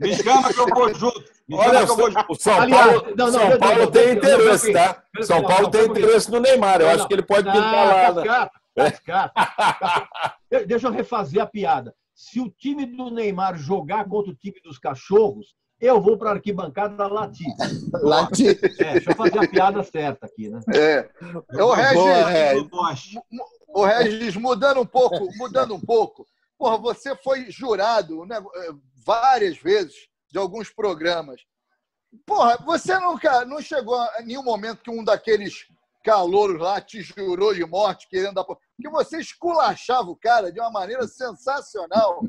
Me chama que eu vou junto. Me Olha, que eu vou junto. o São Aliás, Paulo, não, não, São Paulo tem interesse, tá? São Paulo tem interesse no Neymar. Eu Não, acho que ele pode Ah, pintar lá. né? cascata, cascata. De- Deixa eu refazer a piada. Se o time do Neymar jogar contra o time dos cachorros, eu vou para a arquibancada latir. Lati. É, deixa eu fazer a piada certa aqui, né? é. Ô, Boa, Regis, Red. Eu gosto. Ô, Regis, mudando um pouco, mudando um pouco. Porra, você foi jurado né, várias vezes de alguns programas. Porra, você nunca não chegou a nenhum momento que um daqueles calouros lá te jurou de morte querendo dar. Porque você esculachava o cara de uma maneira sensacional.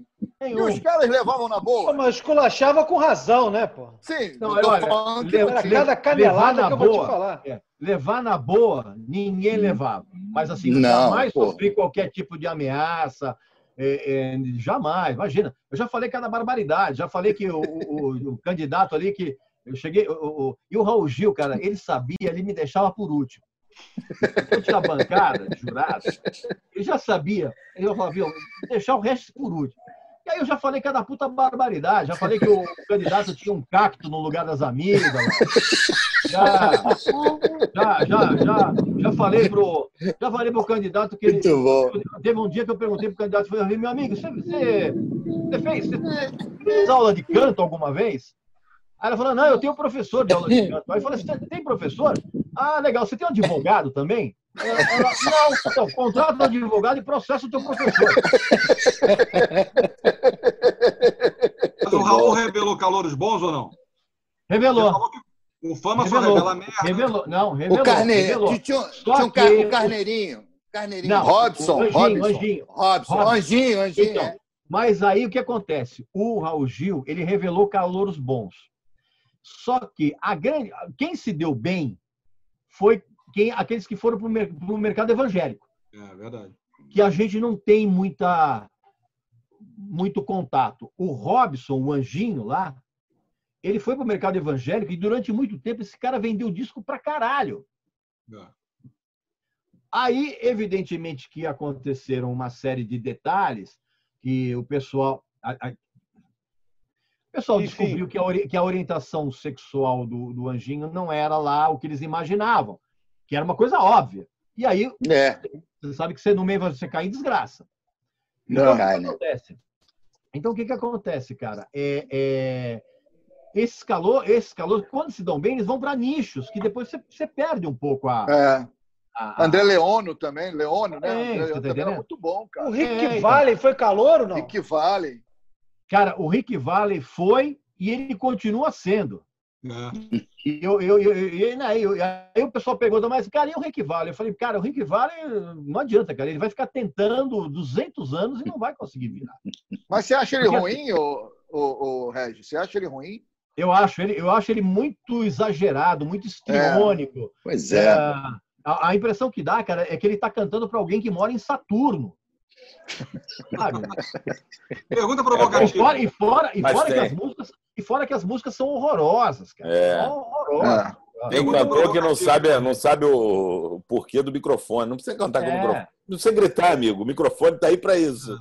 E Nenhum. os caras levavam na Pô, boa. Mas esculachava com razão, né, pô? Sim, Não, eu tô olha, falando que Era não cada canelada na que eu vou boa. te falar. É, levar na boa, ninguém levava. Mas assim, Não, jamais pô. sofri qualquer tipo de ameaça. é, é, jamais, imagina. Eu já falei cada barbaridade, já falei que o, o- o candidato ali que eu cheguei. o- o- e o Raul Gil, cara, ele sabia, ele me deixava por último. Eu tinha bancada de jurados, ele já sabia. Ele falava, viu, deixar o resto por último. E aí eu já falei cada puta barbaridade, já falei que o candidato tinha um cacto no lugar das amigas. Já, já, já, já, já falei pro, já falei pro candidato que ele, teve um dia que eu perguntei pro candidato, falei, meu amigo, você, você, você fez, você fez aula de canto alguma vez? Aí ela falou, não, eu tenho professor de aula de canto. Aí eu falei, você tem professor? Ah, legal, você tem um advogado também? Ela, ela, não, contrata um advogado e processa o teu professor. Mas o Raul revelou calouros bons ou não? Revelou. o Fama só Revelou. revela merda. Revelou. Não, revelou. O carne... revelou. Tinha, Só tinha um que- o carneirinho. Carneirinho. Não, Robson, o Anjinho, Robinson. Anjinho. Robson. Robson. Anjinho, Anjinho. Então, é. Mas aí o que acontece? O Raul Gil, ele revelou calouros bons. Só que a grande, quem se deu bem foi quem, aqueles que foram para o mercado evangélico, É verdade. que a gente não tem muita muito contato. O Robson, o anjinho lá, ele foi para o mercado evangélico e durante muito tempo esse cara vendeu disco pra caralho. É. Aí, evidentemente, que aconteceram uma série de detalhes que o pessoal. a- a- o pessoal Enfim. descobriu que a, que a orientação sexual do, do anjinho não era lá o que eles imaginavam, que era uma coisa óbvia. E aí, É. você sabe que você no meio você cai em desgraça. Não Então, o cai, que né? acontece? Então, o que, que acontece, cara? É, é, esses calor, esses calores, quando se dão bem, eles vão para nichos, que depois você, você perde um pouco a. É. a- a- André Leono também, Leono, né? É, André Leono tá também era entendendo? muito bom, cara. O Rick É, então. Valley foi calor ou não? Rick Valley. Cara, o Rick Valley foi e ele continua sendo. É. E eu, eu, eu, eu- né, eu- aí o pessoal pergunta, mas, cara, e o Rick Valley? Eu falei, cara, o Rick Valley não adianta, cara. Ele vai ficar tentando 200 anos e não vai conseguir virar. Mas você acha ele Porque ruim, ô, ô, ô, Regis? Você acha ele ruim? Eu acho ele, eu acho ele muito exagerado, muito histriônico. Pois É, é. a, a impressão que dá, cara, é que ele está cantando para alguém que mora em Saturno. Sabe? Pergunta E provocativa. fora, e fora, e Mas fora que as músicas, e fora que as músicas são horrorosas, cara. É. São horrorosas. É. Tem cantor que não sabe, não sabe o porquê do microfone. Não precisa cantar com o É. microfone. Não precisa gritar, amigo. O microfone tá aí para isso.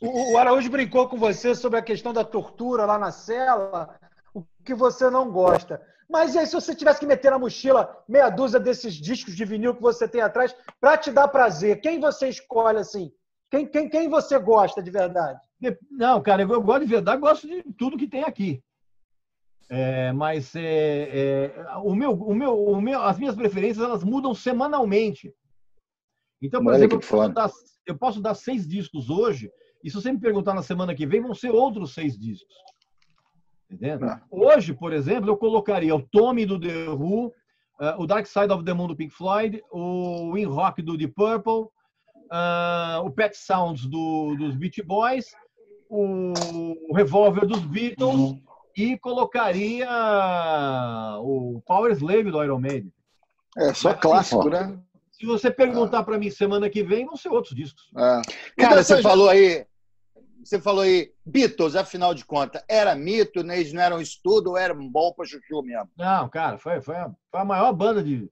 O, o Araújo brincou com você sobre a questão da tortura lá na cela, o que você não gosta. Mas e aí, se você tivesse que meter na mochila meia dúzia desses discos de vinil que você tem atrás para te dar prazer, quem você escolhe assim? Quem, quem, quem você gosta de verdade? De- Não, cara, eu gosto de verdade, gosto de tudo que tem aqui. É, mas é, é, o meu, o meu, o meu, as minhas preferências elas mudam semanalmente. Então, por Olha exemplo, eu posso, dar, eu posso dar seis discos hoje, e se você me perguntar na semana que vem, vão ser outros seis discos. Entendeu? Ah. Hoje, por exemplo, eu colocaria o Tommy do The Who, eh, o Dark Side of the Moon do Pink Floyd, o In Rock do Deep Purple, ah, o Pet Sounds do, dos Beach Boys, o Revolver dos Beatles e colocaria o Power Slave do Iron Maiden. É, só Mas, clássico, ó. né? Se você perguntar para mim semana que vem, vão ser outros discos. É. Cara, Então, você essas- falou aí. Você falou aí, Beatles, afinal de contas, era mito, né? eles não eram estudo ou eram bom pra chuchu mesmo? Não, cara, foi, foi, a, foi a maior banda de.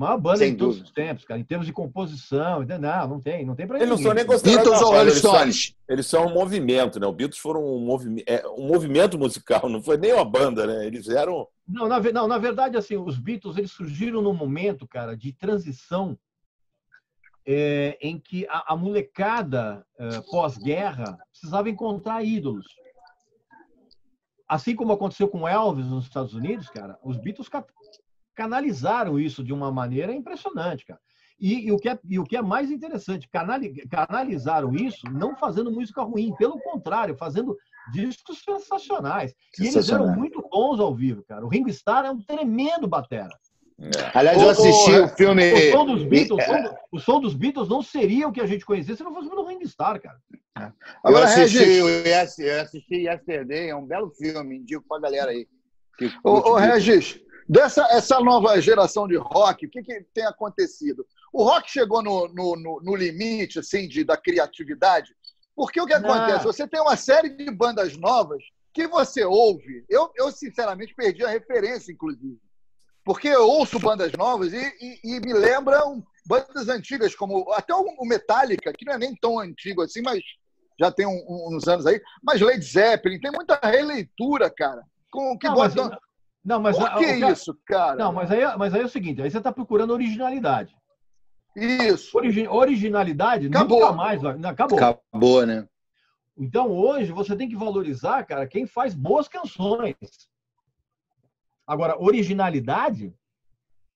Maior banda Sem em todos dúvida. os tempos, cara. Em termos de composição. Não, não tem, não tem pra Eles não são nem considerados. Beatles ou Rolling eles são- Stones? Eles são um movimento, né? O Beatles foram um, movi é, um movimento musical, não foi nem uma banda, né? Eles eram. Não, na, não, na verdade, assim, os Beatles eles surgiram num momento, cara, de transição é, em que a, a molecada é, pós-guerra precisava encontrar ídolos. Assim como aconteceu com Elvis nos Estados Unidos, cara, os Beatles canalizaram isso de uma maneira impressionante, cara. E, e o, que é, e o que é mais interessante, canali- canalizaram isso não fazendo música ruim, pelo contrário, fazendo discos sensacionais. E eles eram muito bons ao vivo, cara. O Ringo Starr é um tremendo batera. é. Aliás, Ô, eu assisti ô, o filme. O som dos Beatles, É. o som do- o som dos Beatles não seria o que a gente conhecia se não fosse pelo Ringo Starr, cara. Eu Agora, assisti, Regis, o Yes- eu assisti Yesterday, é um belo filme, indico pra galera aí. que ô, ô, Beatles. Regis, dessa essa nova geração de rock, o que, que tem acontecido? O rock chegou no, no, no- no limite assim, de, da criatividade, porque o que Não. acontece? Você tem uma série de bandas novas que você ouve. Eu, eu sinceramente, perdi a referência, inclusive. Porque eu ouço bandas novas e, e- e me lembram bandas antigas, como até o Metallica, que não é nem tão antigo assim, mas já tem um- um- uns anos aí. Mas Led Zeppelin, tem muita releitura, cara. Com, que Não, mas, não, mas, Por a- que ca- isso, cara? Não, mas aí, mas aí é o seguinte, aí você está procurando originalidade. Isso. Origi- originalidade Acabou. nunca mais acabou. Acabou, né? Então, hoje, você tem que valorizar, cara, quem faz boas canções. Agora, originalidade?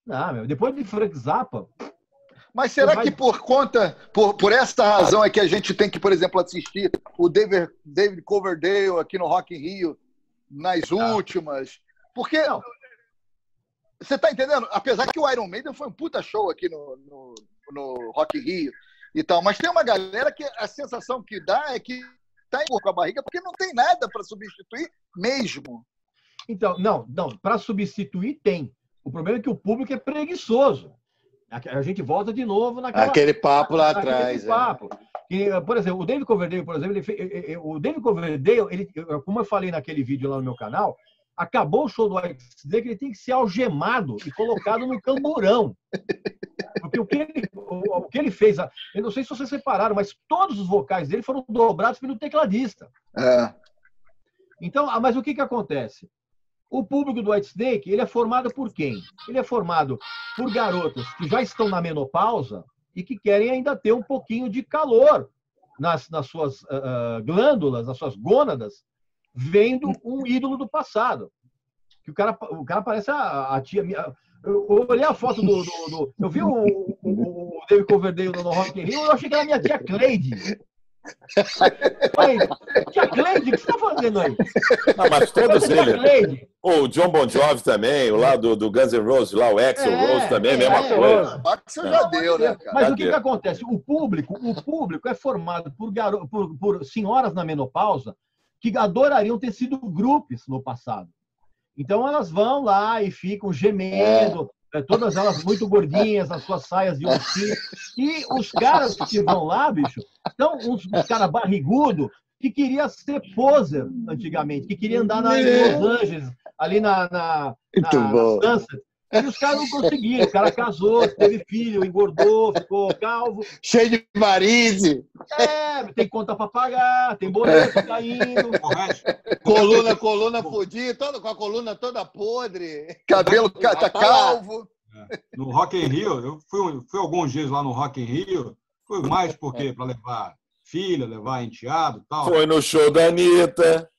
Não, meu, depois de Frank Zappa, Mas será Vai- que por conta, por, por essa razão é que a gente tem que, por exemplo, assistir o David, David Coverdale aqui no Rock in Rio nas últimas? Porque Não. você tá entendendo? Apesar que o Iron Maiden foi um puta show aqui no, no, no Rock Rio e tal, mas tem uma galera que a sensação que dá é que tá em com a barriga porque não tem nada para substituir mesmo. Então, não, não, para substituir tem. O problema é que o público é preguiçoso. A gente volta de novo naquela, Aquele papo lá naquele atrás. é. papo. Que, por exemplo, o David Coverdale, por exemplo, ele o David Coverdale, ele, como eu falei naquele vídeo lá no meu canal, acabou o show do XD que ele tem que ser algemado e colocado no camburão. Porque o que ele, o, o que ele fez, eu não sei se vocês separaram, mas todos os vocais dele foram dobrados pelo tecladista. É. Então, ah, mas o que, que acontece? O público do White Snake, ele é formado por quem? Ele é formado por garotas que já estão na menopausa e que querem ainda ter um pouquinho de calor nas, nas suas ah, glândulas, nas suas gônadas, vendo um ídolo do passado. Que o cara, o cara parece a, a tia. minha- Eu olhei a foto do. do- do- eu vi o, o, o David Coverdale no Rock in Rio, eu achei que era minha tia Cleide. Falei, tia Cleide, o que você está fazendo aí? Não, mas todos eles. O John Bon Jovi também, o lá do, do Guns N' Roses, lá o Axl É, Rose também, é, mesma é, coisa. Axel já deu, né, cara? Mas o Cadê? que, que acontece? O público, o público é formado por, garo... por, por senhoras na menopausa que adorariam ter sido grupos no passado. Então elas vão lá e ficam gemendo, eh, todas elas muito gordinhas, as suas saias de ursinho. E os caras que vão lá, bicho, são uns, uns caras barrigudos que queria ser poser antigamente, que queria andar na, em Los Angeles, ali na, na, na, na Sunset. E os caras não conseguiram. O cara casou, teve filho, engordou, ficou calvo. Cheio de varize, É, tem conta para pagar, tem boleto caindo. Correto? coluna, coluna fodida, toda, com a coluna toda podre. Cabelo ca- tá calvo. No Rock in Rio, eu fui, fui alguns dias lá no Rock in Rio, fui mais porque para levar filha, levar enteado e tal. Foi no show da Anitta.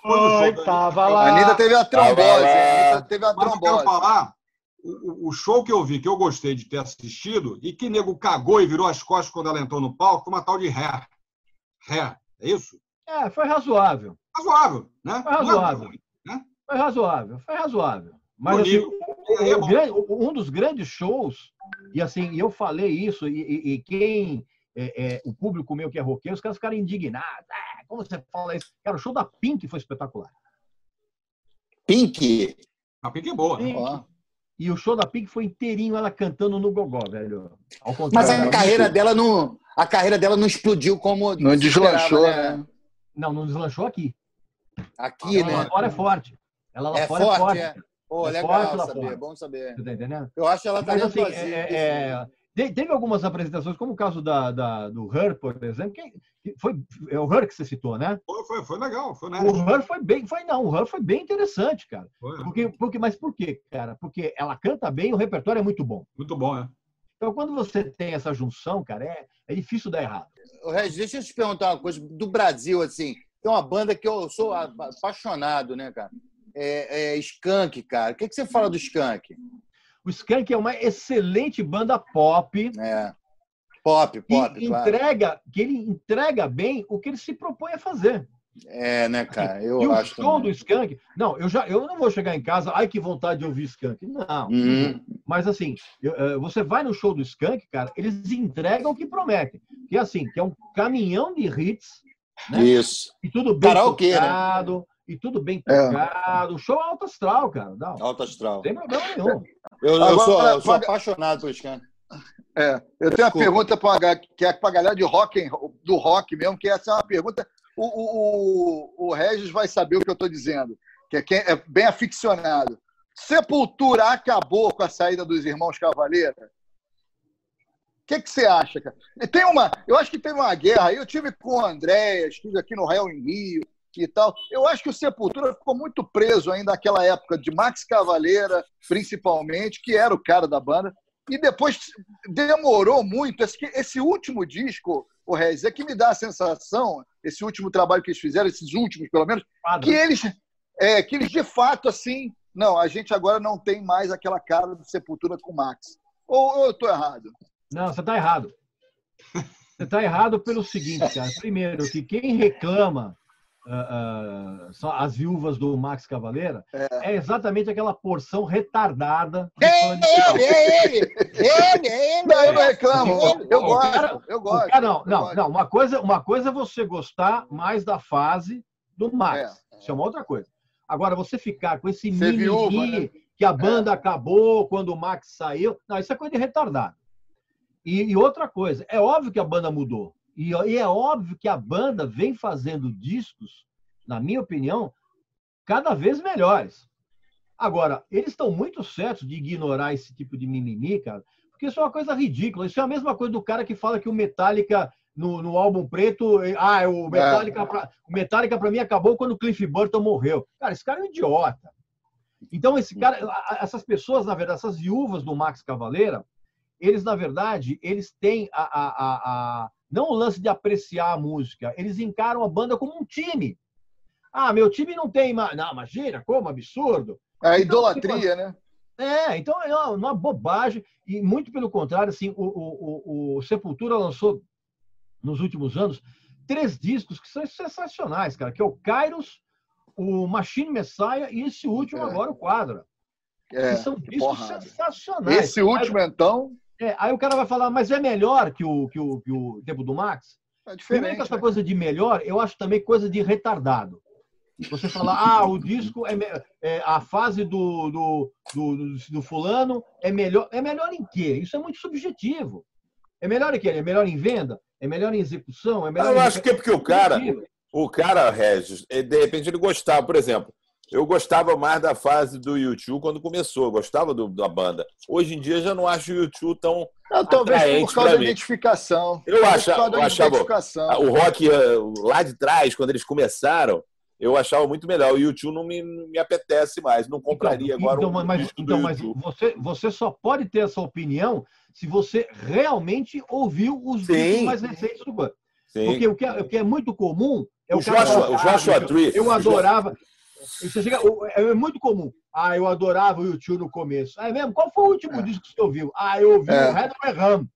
Foi, tava lá. A Anitta teve a trombose. Anitta teve a Mas eu quero trombose. falar, o, o show que eu vi, que eu gostei de ter assistido, e que nego cagou e virou as costas quando ela entrou no palco, foi uma tal de Hair. Hair, é isso? É, foi razoável. Razoável, né? Foi é razoável. ruim. Foi razoável, foi razoável. Mas assim, é um dos grandes shows, e assim, eu falei isso, e, e- e quem. é, é, o público meu que é roqueiro, os caras ficaram indignados. Ah, como você fala isso? Cara, o show da Pink foi espetacular. Pink. A pique é boa. né? Pink. Ó. E o show da Pink foi inteirinho ela cantando no gogó, velho. Ao Mas a carreira dela não, a carreira dela não explodiu como Não deslanchou, esperava, né? Não, não deslanchou aqui. Aqui, ela lá né? fora é forte. Ela lá É fora forte, é forte. é. Pô, É legal forte lá saber, fora. bom saber. Você tá entendendo? Eu acho que ela tá Mas assim, é- é- te- teve algumas apresentações, como o caso da, da- do Her, por exemplo, que, foi é o Her que você citou, né? Foi, foi, foi legal, foi O honesto. Her foi bem, foi não, o Her foi bem interessante, cara. Foi, Porque, porque, mas por quê, cara? Porque ela canta bem, o repertório é muito bom. Muito bom, né? Então, quando você tem essa junção, cara, é, é difícil dar errado. Regis, deixa eu te perguntar uma coisa. Do Brasil, assim, tem uma banda que eu sou apaixonado, né, cara? É, é Skank, cara. O que, que você fala do Skank? O Skank é uma excelente banda pop É. Pop, que pop, claro. entrega, que ele entrega bem o que ele se propõe a fazer. É, né, cara? Eu e o acho show também. do Skank, não, eu já eu não vou chegar em casa, ai que vontade de ouvir Skank. Não. Uhum. Mas assim, eu- eh, você vai no show do Skank, cara, eles entregam o que prometem. Que é assim, que é um caminhão de hits, né? Isso. E tudo bem Karaokê, né? tocado, e tudo bem É. tocado. Show alto astral, cara. Não, não Alto astral. tem problema nenhum. Eu, eu Agora, sou, eu sou paga- apaixonado por Skank. É, eu tenho uma pergunta para que é para a galera de rock, do rock mesmo, que essa é uma pergunta. O, o, o, Regis vai saber o que eu estou dizendo, que é, quem é bem aficionado. Sepultura acabou com a saída dos irmãos Cavaleira? O que, que você acha, cara? E Tem uma, eu acho que teve uma guerra. Eu tive com o André, estive aqui no Real em Rio e tal. Eu acho que o Sepultura ficou muito preso ainda naquela época de Max Cavaleira, principalmente, que era o cara da banda. E depois demorou muito. Esse, esse último disco, o Rez, é que me dá a sensação, esse último trabalho que eles fizeram, esses últimos pelo menos, que eles, é, que eles de fato, assim, não, a gente agora não tem mais aquela cara do Sepultura com o Max. Ou, ou eu estou errado? Não, você está errado. Você está errado pelo seguinte, cara. Primeiro, que quem reclama ah, só as viúvas do Max Cavaleira é. exatamente aquela porção retardada. fã de É ele, é ele, ele, é ele. Não, eu não reclamo. Eu O cara- gosto. Eu gosto. cara- não, não, gosto. não. Uma coisa, uma coisa é você gostar mais da fase do Max. É. Isso é uma outra coisa. Agora, você ficar com esse Ser mimimi né? que a banda acabou quando o Max saiu. Não, isso é coisa de retardado. E, e outra coisa, é óbvio que a banda mudou. E, e é óbvio que a banda vem fazendo discos, na minha opinião, cada vez melhores. Agora, eles estão muito certos de ignorar esse tipo de mimimi, cara, porque isso é uma coisa ridícula. Isso é a mesma coisa do cara que fala que o Metallica no, no álbum preto, ah, o Metallica, pra, o Metallica para mim acabou quando o Cliff Burton morreu. Cara, esse cara é um idiota. Então esse cara, essas pessoas, na verdade, essas viúvas do Max Cavaleira, eles na verdade, eles têm a, a, a, a- não o lance de apreciar a música, eles encaram a banda como um time. Ah, meu time não tem. Não, imagina, como absurdo. É a idolatria, né? É, então é uma, bobagem. E muito pelo contrário, assim, o, o, o- o Sepultura lançou nos últimos anos três discos que são sensacionais, cara, que é o Kairos, o Machine Messiah e esse último É. agora, o Quadra. É, são discos porrada. sensacionais. Esse último, então, é, aí o cara vai falar, mas é melhor que o, que o, que o tempo do Max? é diferente. que essa né? coisa de melhor, eu acho também coisa de retardado. Você falar, ah, o disco é, me- é, a fase do, do, do, do- do fulano é melhor. É melhor em quê? Isso é muito subjetivo. É melhor em quê? É melhor em venda? É melhor em execução? É melhor Eu em... acho que é porque o cara, o cara, Regis, de repente ele gostava, por exemplo, eu gostava mais da fase do YouTube quando começou, eu gostava do- da banda. Hoje em dia já não acho o YouTube tão. Não, talvez por causa da mim. identificação. Eu causa eu achava- identificação. O rock eh, lá de trás, quando eles começaram, eu achava muito melhor. O YouTube não me, não me apetece mais, não compraria Então, agora então, um mas, disco do então, mas você, você só pode ter essa opinião se você realmente ouviu os Sim. discos mais recentes do banda. Sim. Porque o que é, o que é muito comum é o, O cara Joshua- falar, o Joshua "Ah, Tree." Eu adorava. Você chega, o- é muito comum. Ah, eu adorava o YouTube no começo. Ah, é mesmo? Qual foi o último É. disco que você ouviu? Ah, eu ouvi É. o Red Ram.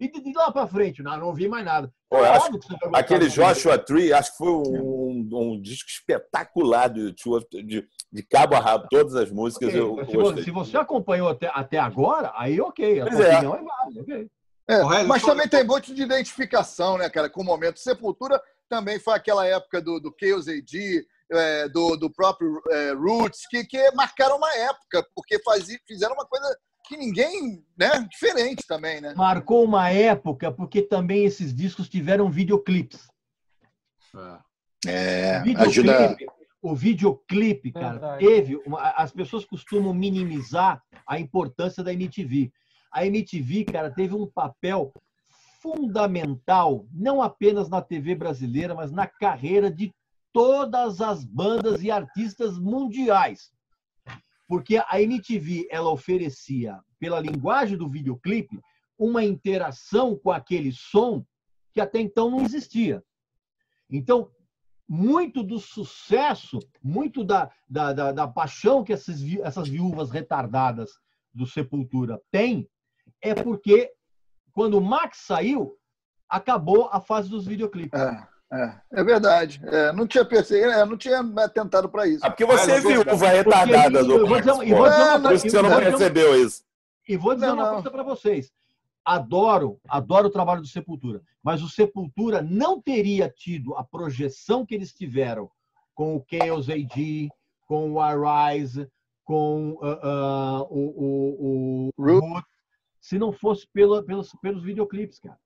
E de, de lá pra frente? Não, não ouvi mais nada. Pô, É acho gostar Aquele Joshua Tree, acho que foi um, um disco espetacular do YouTube, de, de cabo a rabo, todas as músicas Ok, eu se, você, se você acompanhou até, até agora, aí ok. A Pois é. opinião é válida. ok. É, mas também tem muito de identificação, né, cara? Com o momento. Sepultura também foi aquela época do, do Chaos AD, é, do, do próprio é, Roots, que, que marcaram uma época, porque fazia, fizeram uma coisa que ninguém, né? Diferente também, né? Marcou uma época, porque também esses discos tiveram videoclipes. É, O videoclipe, ajuda. o videoclipe, cara, Verdade. teve. uma- as pessoas costumam minimizar a importância da MTV. A MTV, cara, teve um papel fundamental, não apenas na TV brasileira, mas na carreira de todas as bandas e artistas mundiais. Porque a MTV, ela oferecia, pela linguagem do videoclipe, uma interação com aquele som que até então não existia. Então, muito do sucesso, muito da, da, da, da paixão que essas, essas viúvas retardadas do Sepultura têm, é porque quando o Max saiu, acabou a fase dos videoclipes. É, é, é verdade. É, não tinha percebido, é, não tinha me atentado para isso. Ah, porque você Mas, é viúva Porque, retardada do dizer, Max, e dizer uma É, Por isso que você não percebeu isso. E vou dizer Não, uma coisa para vocês. Adoro, adoro o trabalho do Sepultura, mas o Sepultura não teria tido a projeção que eles tiveram com o Chaos AD, com o Arise, com ah, ah, o, o, o Root. Root, se não fosse pela, pelos, pelos videoclipes, cara.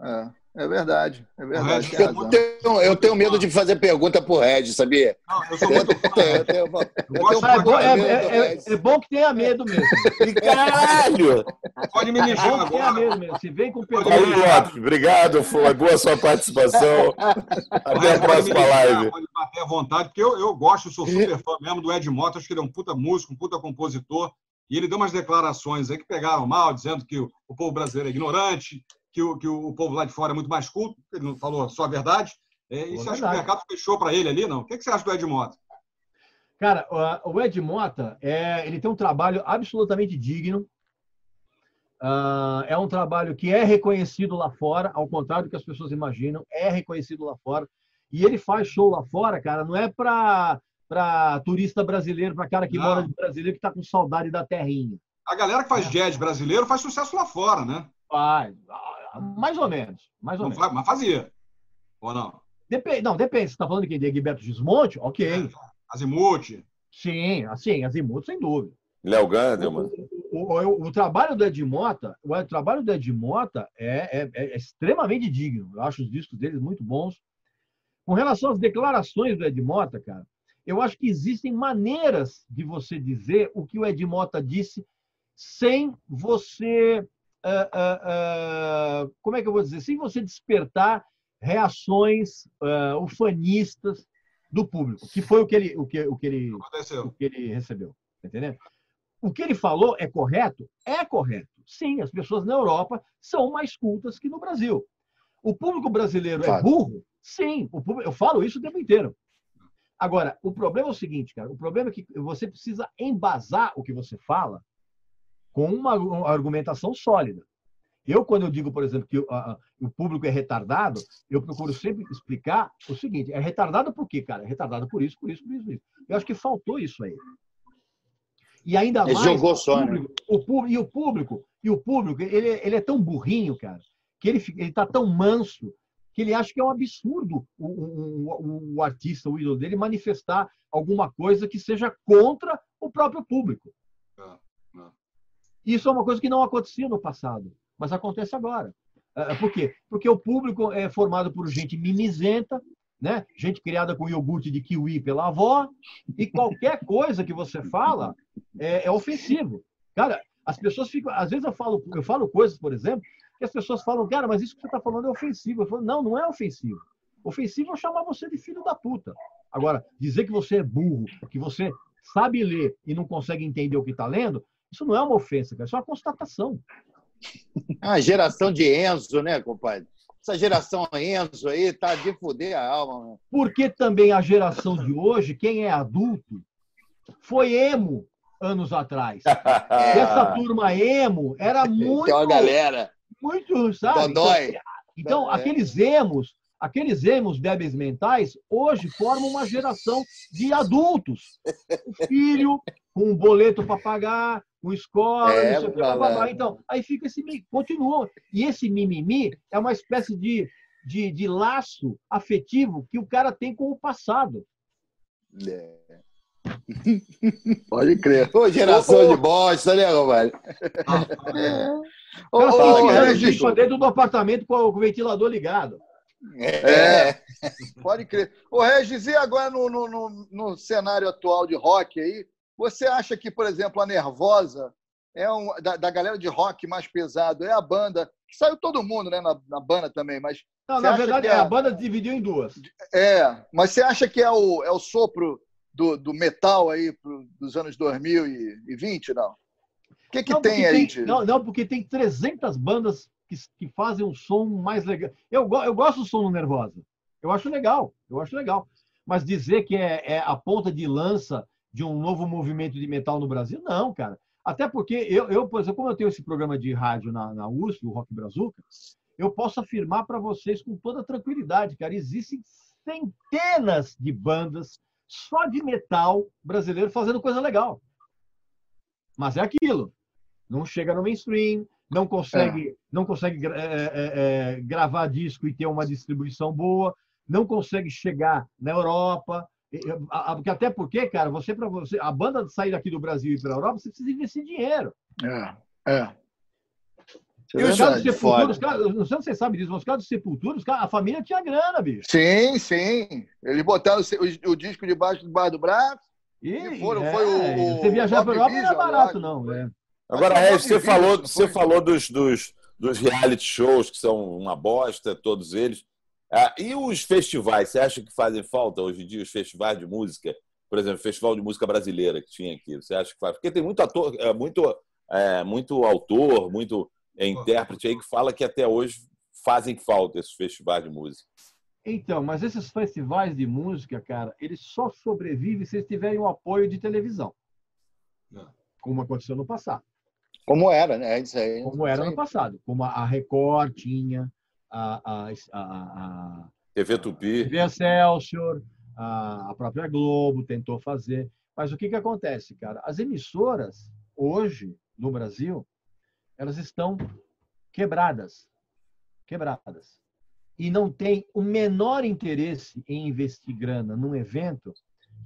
É, é verdade, é verdade. Eu tenho, eu tenho medo de fazer pergunta pro Red, sabia? Não, eu sou muito fã. eu tenho, É bom, é- é- é- é bom que tenha medo mesmo. Caralho! Pode me É mijar bom que tenha agora. medo mesmo. Se vem com pergunta. Lopes. Obrigado, foi boa sua participação. Até a próxima live. Pode bater à vontade, porque eu, eu gosto, sou super fã mesmo do Ed Mota, acho que ele é um puta músico, um puta compositor, e ele deu umas declarações aí que pegaram mal, dizendo que o povo brasileiro é ignorante, que o, que o povo lá de fora é muito mais culto, ele não falou só a verdade. É, e você acha que o mercado fechou para ele ali, não? O que, que você acha do Ed Mota? Cara, o- Ed Mota, é, ele tem um trabalho absolutamente digno. Ah, é um trabalho que é reconhecido lá fora, ao contrário do que as pessoas imaginam, é reconhecido lá fora. E ele faz show lá fora, cara, não é para para turista brasileiro, para cara que Não. mora de brasileiro que está com saudade da terrinha. A galera que faz jazz brasileiro faz sucesso lá fora, né? Faz, ah, mais ou menos, mais ou Não menos. faz, mas fazia. Ou não? Depende, não, depende. Você está falando de quem? De Egberto Gismonte? Ok. Azimuth. Sim, assim, Azimuth, sem dúvida. Léo Gandelman. O, o- o- o trabalho do Ed Mota, o trabalho do Ed Mota é, é- é extremamente digno. Eu acho os discos dele muito bons. Com relação às declarações do Ed Mota, cara, eu acho que existem maneiras de você dizer o que o Ed Mota disse sem você. Ah, ah, como é que eu vou dizer? Sem você despertar reações ah, ufanistas do público, que foi o que ele, o que, o que ele, Aconteceu. o que ele recebeu. Tá entendendo? O que ele falou é correto? É correto. Sim, as pessoas na Europa são mais cultas que no Brasil. O público brasileiro é Fato. burro? Sim, o público- eu falo isso o tempo inteiro. Agora, o problema é o seguinte, cara. O problema é que você precisa embasar o que você fala com uma argumentação sólida. Eu, quando eu digo, por exemplo, que o- público é retardado, eu procuro sempre explicar o seguinte: é retardado por quê, cara? É retardado por isso, por isso, por isso, por isso. Eu acho que faltou isso aí. E ainda Ele mais. jogou só, né? público, o público, e o público, e o público, ele, ele é tão burrinho, cara, que ele ele tá tão manso que ele acha que é um absurdo o, o, o- o artista, o ídolo dele, manifestar alguma coisa que seja contra o próprio público. É, é. Isso é uma coisa que não acontecia no passado, mas acontece agora. É, Por quê? Porque o público é formado por gente mimizenta, né? gente criada com iogurte de kiwi pela avó, e qualquer coisa que você fala é, é ofensivo. Cara, as pessoas ficam. Às vezes eu falo, eu falo coisas, por exemplo, que as pessoas falam, cara, mas isso que você está falando é ofensivo. Eu falo, não, não é ofensivo. Ofensivo é chamar você de filho da puta. Agora, dizer que você é burro, que você sabe ler e não consegue entender o que está lendo, isso não é uma ofensa, cara. Isso é uma constatação. A geração de Enzo, né, compadre? Essa geração Enzo aí tá de fuder a alma. Mano. Porque também a geração de hoje, quem é adulto, foi emo anos atrás. E essa turma emo era muito, Tem uma galera. muito, sabe? Dodói. Então, É. aqueles emos, aqueles emos débeis mentais, hoje formam uma geração de adultos. O filho com um boleto para pagar, com escola, É, não sei o que, blá, blá. Então, aí fica esse continua. E esse mimimi é uma espécie de, de, de laço afetivo que o cara tem com o passado. É. Pode crer. Ô, geração Ô, ô. de bosta, né, compadre? Ô, Cara, ô, bicho dentro do apartamento com o o ventilador ligado. É. Pode crer. Ô, Regis, e agora no, no, no, no cenário atual de rock aí, você acha que, por exemplo, a Nervosa é um, da, da galera de rock mais pesado, é a banda, que saiu todo mundo né, na, na banda também, mas Não, na verdade, é- a banda dividiu em duas. é, mas você acha que é o, é o sopro do, do metal aí pro, dos anos 2020, não? O que, que Não, tem porque aí de... Não, não, porque tem 300 bandas que, que fazem um som mais legal. Eu, eu gosto do som do Nervosa. Eu acho legal, eu acho legal. Mas dizer que é, é a ponta de lança de um novo movimento de metal no Brasil, não, cara. Até porque eu, eu por exemplo, como eu tenho esse programa de rádio na, na USP, o Rock Brazuca, eu posso afirmar para vocês com toda tranquilidade, cara, existem centenas de bandas só de metal brasileiro fazendo coisa legal. Mas é aquilo. Não chega no mainstream, não consegue, não consegue é, é, é, gravar disco e ter uma distribuição boa, não consegue chegar na Europa. E, Até porque, cara, você para você, a banda sair daqui do Brasil e ir para a Europa, você precisa investir dinheiro. É, é. E É os caras de Sepultura, os caras, não sei se vocês sabem disso, mas os caras de Sepultura, caras- a família tinha grana, bicho. Sim, sim. Eles botaram o, o- o disco debaixo do bar do braço. E, E foram- é, foi o- você viajar para Europa não é barato, não. É. Agora, Regis, o você falou, você foi? falou dos, dos, dos reality shows, que são uma bosta, todos eles. Ah, e os festivais, você acha que fazem falta hoje em dia, os festivais de música? Por exemplo, o Festival de Música Brasileira que tinha aqui. Você acha que faz? Porque tem muito ator, é, muito, é, muito autor, muito é, intérprete aí que fala que até hoje fazem falta esses festivais de música. Então, mas esses festivais de música, cara, eles só sobrevivem se eles tiverem o apoio de televisão. É. Como aconteceu no passado. Como era, né? Isso aí. como era no passado. Como a a Record tinha, a, a, a, a TV Tupi. TV Excelsior, a, a própria Globo tentou fazer. Mas o que, que acontece, cara? As emissoras, hoje, no Brasil, elas estão quebradas. Quebradas. E não tem o menor interesse em investir grana num evento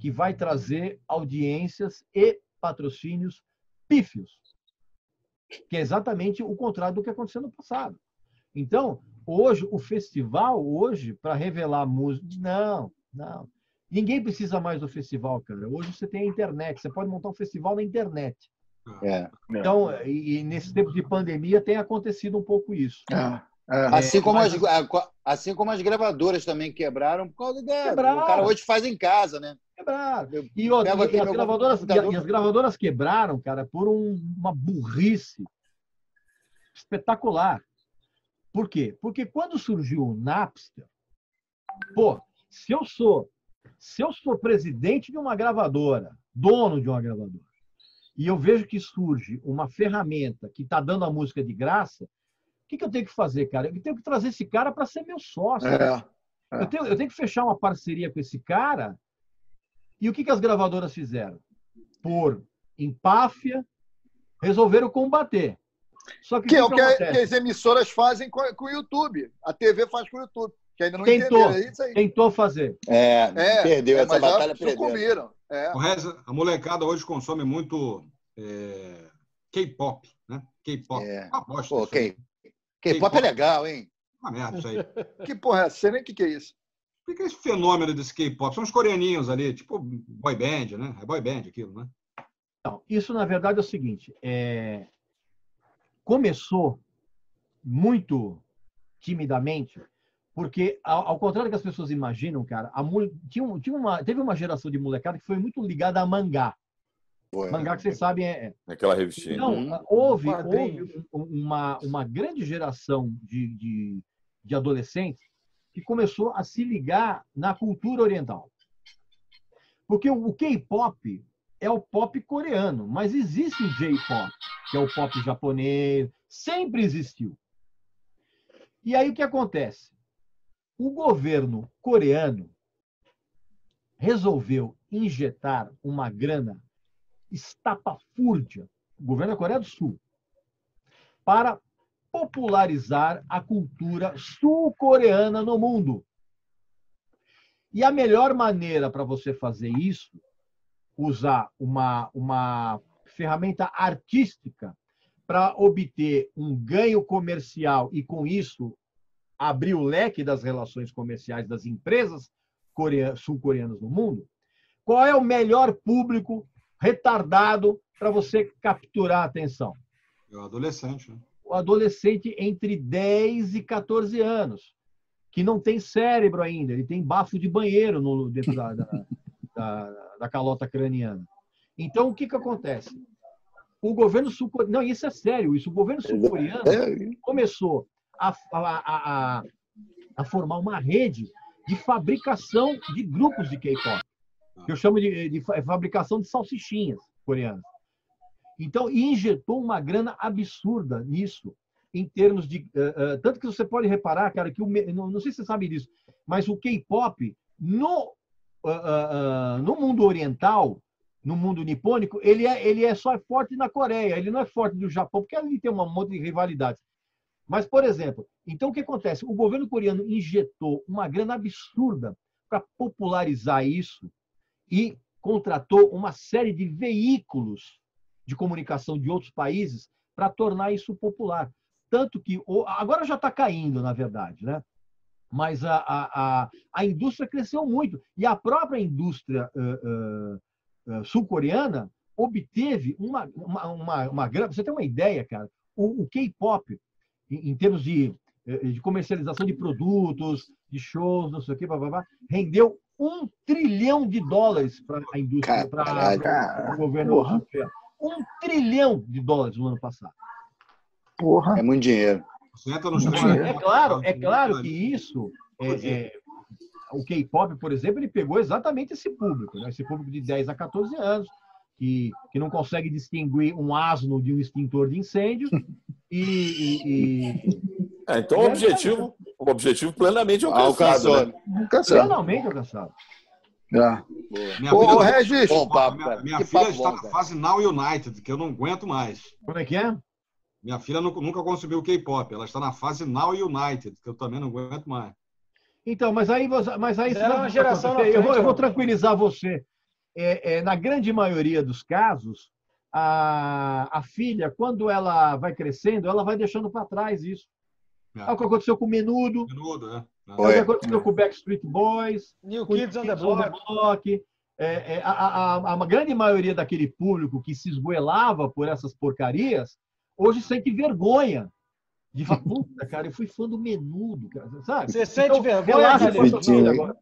que vai trazer audiências e patrocínios pífios. Que é exatamente o contrário do que aconteceu no passado. Então, hoje, o festival, hoje, para revelar música, não, não. Ninguém precisa mais do festival, cara. Hoje você tem a internet, você pode montar um festival na internet. É. Então, e, e nesses tempos de pandemia tem acontecido um pouco isso. É, é. Assim, como mas- as, assim como as gravadoras também quebraram por causa da. Quebraram. O cara hoje faz em casa, né? Quebraram. Eu E, e as gravadoras, e as gravadoras quebraram, cara, por um- uma burrice espetacular. Por quê? Porque quando surgiu o Napster, pô, se eu sou, se eu sou presidente de uma gravadora, dono de uma gravadora, e eu vejo que surge uma ferramenta que está dando a música de graça, o que, que eu tenho que fazer, cara? Eu tenho que trazer esse cara para ser meu sócio. É. Eu tenho, eu tenho que fechar uma parceria com esse cara. E o que, que as gravadoras fizeram? Por empáfia, resolveram combater. Só que, Que é o que, que, as emissoras fazem com, com o YouTube. A TV faz com o YouTube. Que ainda não Tentou. entenderam. É isso aí. Tentou fazer. É, É, perdeu é, essa mas já batalha, perdeu. sucumbiram. É. O Rez, a molecada hoje consome muito é, K-pop, né? K-pop. É. Uma bosta. Pô, isso aí. K- K-pop é legal, hein? Uma merda isso aí. Que porra é essa? Sei nem o que, que é isso. O que é esse fenômeno desse K-pop? São os coreaninhos ali, tipo boy band, né? É boy band aquilo, né? Não, isso, na verdade, é o seguinte: é, começou muito timidamente, porque, ao, ao contrário do que as pessoas imaginam, cara, a tinha, tinha uma, teve uma geração de molecada que foi muito ligada a mangá. Pô, Mangá que vocês sabem é, é Naquela revistinha. Então, Uhum. houve, houve um- uma, uma grande geração de, de, de adolescentes que começou a se ligar na cultura oriental. Porque o, o K-pop é o pop coreano, mas existe o J-pop, que é o pop japonês, sempre existiu. E aí o que acontece? O governo coreano resolveu injetar uma grana estapafúrdia, o governo da Coreia do Sul, para popularizar a cultura sul-coreana no mundo. E a melhor maneira para você fazer isso, usar uma, uma ferramenta artística para obter um ganho comercial e, com isso, abrir o leque das relações comerciais das empresas corea- sul-coreanas no mundo, qual é o melhor público retardado para você capturar a atenção? É o adolescente, né? O adolescente entre 10 e 14 anos, que não tem cérebro ainda, ele tem bafo de banheiro no, dentro da, da, da- da calota craniana. Então, o que, que acontece? O governo sul-coreano. Não, isso é sério, isso. O governo sul-coreano É, começou a, a, a, a- formar uma rede de fabricação de grupos de K-pop, que eu chamo de, de fa- fabricação de salsichinhas coreanas. Então, e injetou uma grana absurda nisso, em termos de. eh, eh, tanto que você pode reparar, cara, que o, não, não sei se você sabe disso, mas o K-pop, no, ah, ah, no mundo oriental, no mundo nipônico, ele é, ele é só forte na Coreia, ele não é forte no Japão, porque ali tem um monte de rivalidades. Mas, por exemplo, então o que acontece? O governo coreano injetou uma grana absurda para popularizar isso e contratou uma série de veículos de comunicação de outros países para tornar isso popular. Tanto que agora já está caindo, na verdade, né? Mas a, a, a, a indústria cresceu muito. E a própria indústria ãh, ãh, sul-coreana obteve uma, uma, uma, uma grana. Você ter uma ideia, cara, o, o K-pop, em, em termos de, eh, de comercialização de produtos, de shows, não sei o quê, blá, blá, blá, rendeu um trilhão de dólares para a indústria, para o governo Porra. Um trilhão de dólares no ano passado. Porra. É muito dinheiro. Nos. É claro, é claro que isso, é, é, o K-pop, por exemplo, ele pegou exatamente esse público, né? esse público de 10 a 14 anos, que, que não consegue distinguir um asno de um extintor de incêndio. E, e- e- É, então o objetivo, o objetivo plenamente alcançado. Alcançou. né? Sabe. plenamente alcançado. É. Minha Ô, filha- Regis, Bom papo, minha, cara. minha filha papo está bom, na fase Now United, que eu não aguento mais. Como é que é? Minha filha nunca, consumiu K-pop. Ela está na fase Now United, que eu também não aguento mais. Então, mas aí, você- mas aí sabe uma geração na eu, vou, frente, eu vou tranquilizar você. É, é, na grande maioria dos casos, a, a filha, quando ela vai crescendo, ela vai deixando para trás isso. É. É o que aconteceu com o Menudo, Menudo, né? é o que aconteceu com o Backstreet Boys, New com Kids on the Kids on the Block. Block. É, é, a, a, a- a grande maioria daquele público que se esgoelava por essas porcarias, hoje sente vergonha de falar, puta, cara, eu fui fã do Menudo, cara, sabe? Você sente Então, vergonha, relaxa agora.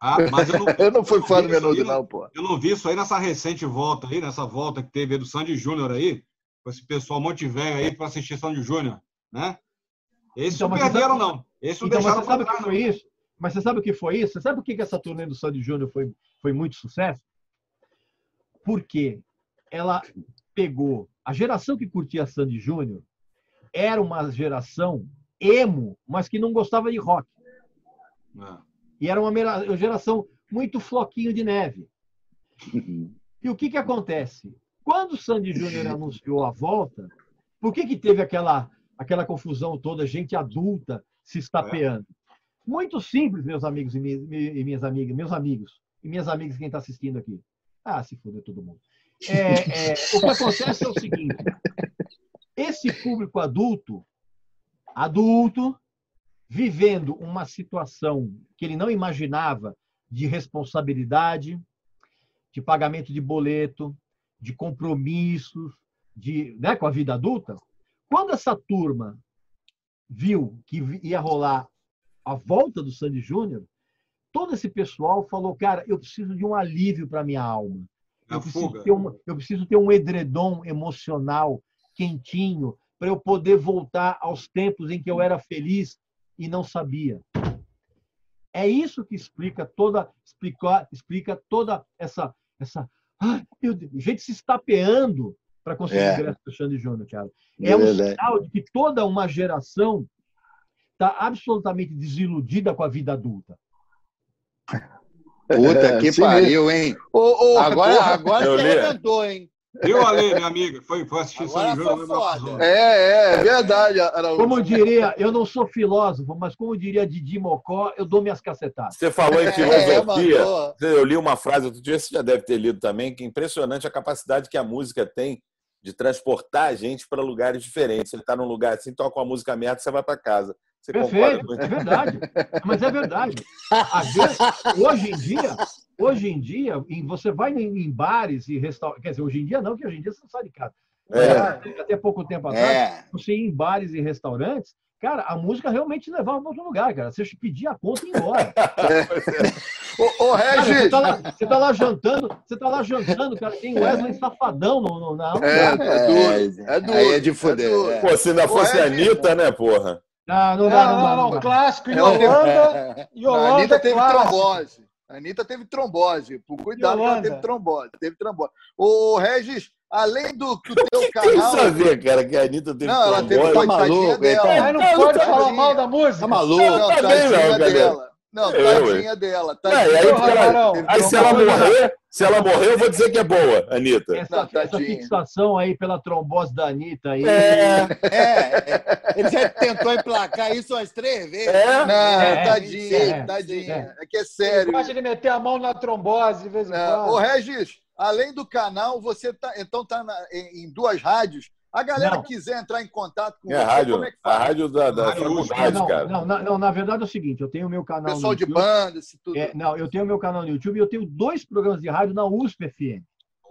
Ah, mas eu não, eu não fui fã do menudo, aí, não, pô. Eu não vi isso aí nessa recente volta aí, nessa volta que teve aí do Sandy Júnior aí, com esse pessoal monte velho aí para assistir Sandy Júnior, né? Esses Então, não mas você perderam, sabe- não. Esses não Então, mas deixaram você sabe o que foi isso? Mas você sabe o que foi isso? Você sabe por que que essa turnê do Sandy Júnior foi, foi muito sucesso? Porque ela pegou a geração que curtia Sandy Júnior era uma geração emo, mas que não gostava de rock. não. E era uma geração muito floquinho de neve. E o que, que acontece? Quando o Sandy Júnior anunciou a volta, por que, que teve aquela, aquela confusão toda, gente adulta se estapeando? Muito simples, meus amigos e mi- mi- e minhas amigas, meus amigos e minhas amigas, quem está assistindo aqui. Ah, se foder todo mundo. É, é, o que acontece é o seguinte: esse público adulto, adulto, vivendo uma situação que ele não imaginava de responsabilidade, de pagamento de boleto, de compromissos, de, né, com a vida adulta, quando essa turma viu que ia rolar a volta do Sandy Júnior, todo esse pessoal falou, cara, eu preciso de um alívio para minha alma. Eu preciso, fuga. ter um, eu preciso ter um edredom emocional quentinho para eu poder voltar aos tempos em que eu era feliz e não sabia. É isso que explica toda explica, explica toda essa essa ai, meu Deus, gente se estapeando para conseguir É. ingresso do Xande Júnior, cara. É É um verdade. sinal de que toda uma geração está absolutamente desiludida com a vida adulta. Puta que Sim, pariu, hein? Ô, ô, Agora, porra. agora Eu você li. arrebentou, hein? Viu, Ale, minha amiga? Foi, foi assistir Agora foi Júnior. lembra foda. razão. É, é, verdade, Araújo. Como diria, eu não sou filósofo, mas como diria Didi Mocó, eu dou minhas cacetadas. Você falou em É, filosofia. mandou. Eu li uma frase outro dia, você já deve ter lido também, que é impressionante a capacidade que a música tem de transportar a gente para lugares diferentes. Você está num lugar assim, toca uma música merda, você vai para casa. Você concorda Perfeito, com é verdade. Mas é verdade. Às vezes, hoje em dia, hoje em dia, você vai em, bares e restaurantes. Quer dizer, hoje em dia não, que hoje em dia você não sai de casa. É. Até, pouco tempo atrás, É. você ia em bares e restaurantes, cara, a música realmente te levava para outro lugar, cara. Você pedia a conta e ia embora. Ô, ô, Cara, você, Regis. tá lá, você tá lá jantando, você tá lá jantando, cara, tem Wesley Safadão no, no, na É, é duro. É duro. Aí é de fuder. duro. é. Pô, se ainda fosse a Regis. Anitta, né, porra? Não, não Não, dá, não, não dá. não, não. Clássico, Ela teve- Yolanda. A Yolanda Anitta é teve clássico. trombose. A Anitta teve trombose. Por cuidado, ela teve trombose. Teve trombose. Ô, Regis, além do que o teu Tem canal. isso a ver, cara, que a Anitta teve Não, ela teve trombose. Tá maluco, tá- dela. Mas não Não, pode tá falar mal da música. Tá maluco? Não, Tá bem, tadinha não, galera. dela. Não, Eu, tadinha dela. Não, Tadinha. e aí. Teve aí se ela trombose. morrer, se ela morrer, eu vou dizer que é boa, Anitta. Essa, essa fixação aí pela trombose da Anitta aí. É, É, é. ele já tentou emplacar isso umas três vezes. É? Não, É, tadinha, é, tadinha. É que é Ele sério. gosta de meter a mão na trombose de vez em É, Ô, quando. Regis, além do canal, você tá, então tá na- em, em duas rádios. A galera Não. que quiser entrar em contato com É a você, rádio, como é que a faz? rádio da, da faculdade, não, cara. não, na- não, na verdade é o seguinte, eu tenho o meu canal Pessoal no de YouTube. banda, esse tudo. É, não, eu tenho o meu canal no YouTube e eu tenho dois programas de rádio na USP FM,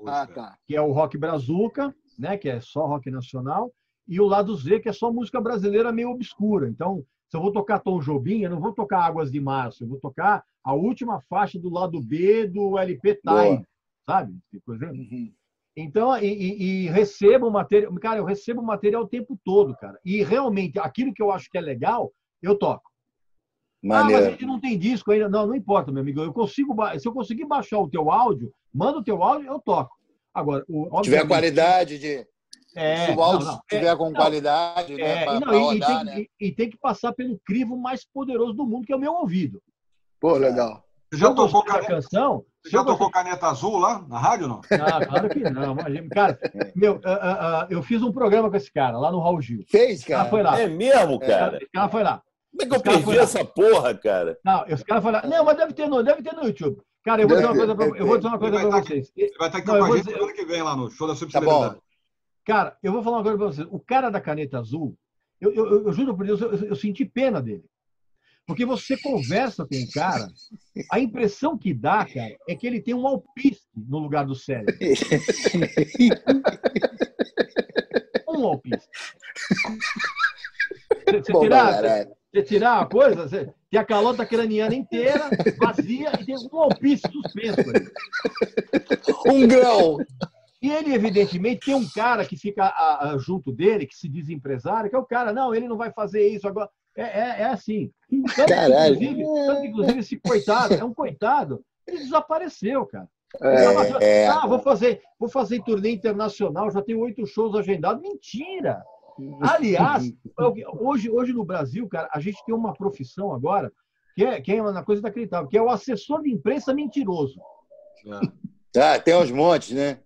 Ah, tá. que é o Rock Brazuca, né, que é só rock nacional, e o Lado Z, que é só música brasileira meio obscura. Então, se eu vou tocar Tom Jobim, eu não vou tocar Águas de Março, eu vou tocar a última faixa do lado B do LP Time, Boa. sabe? Uhum. Então, e, e- e recebo material. Cara, eu recebo material o tempo todo, cara. E realmente, aquilo que eu acho que é legal, eu toco. Ah, mas a Maneiro. gente não tem disco ainda. Não, não importa, meu amigo. Eu consigo, se eu conseguir baixar o teu áudio, manda o teu áudio, eu toco. Agora, o, Se tiver qualidade de. É, se o áudio não, não, tiver com não, qualidade, né? é, pra, e, pra não, e- e rodar, tem, né? e- e tem que passar pelo crivo mais poderoso do mundo, que é o meu ouvido. Pô, legal. Já tocou caneta, canção, você já tocou caneta azul lá na rádio, não? Não, claro que não. imagina. Cara, meu, ah, ah, ah, eu fiz um programa com esse cara lá no Raul Gil. Fez, cara cara. foi lá. É mesmo, cara? Esse cara foi lá. Como é que eu perdi lá. essa porra, cara? Não, os caras falaram, não, mas deve ter no, deve ter no YouTube. Cara, eu vou dizer uma coisa pra, eu vou dizer uma coisa pra tá vocês. Ele vai estar aqui Não, com a gente dizer- semana que vem lá no show da Tá subcelebridade. bom. Cara, eu vou falar uma coisa pra vocês. O cara da caneta azul, eu, eu, eu- eu juro por Deus, eu, eu senti pena dele. Porque você conversa com o cara, a impressão que dá, cara, é que ele tem um alpiste no lugar do cérebro. Um alpiste. Você, você tirar, caralho. você tirar a coisa, você tem a calota craniana inteira, vazia, e tem um alpiste suspenso. ali. Um grão. E ele, evidentemente, tem um cara que fica ah, ah, junto dele, que se diz empresário, que é o cara, não, ele não vai fazer isso agora. É, é, é assim. Tanto que, Caralho. inclusive, tanto que, inclusive, esse coitado, é um coitado, ele desapareceu, cara. É, ah, vou fazer, vou fazer turnê internacional, já tenho oito shows agendados. Mentira! Aliás, hoje, hoje no Brasil, cara, a gente tem uma profissão agora que é, que é uma coisa inacreditável, que é o assessor de imprensa mentiroso. Tá, tem uns montes, né?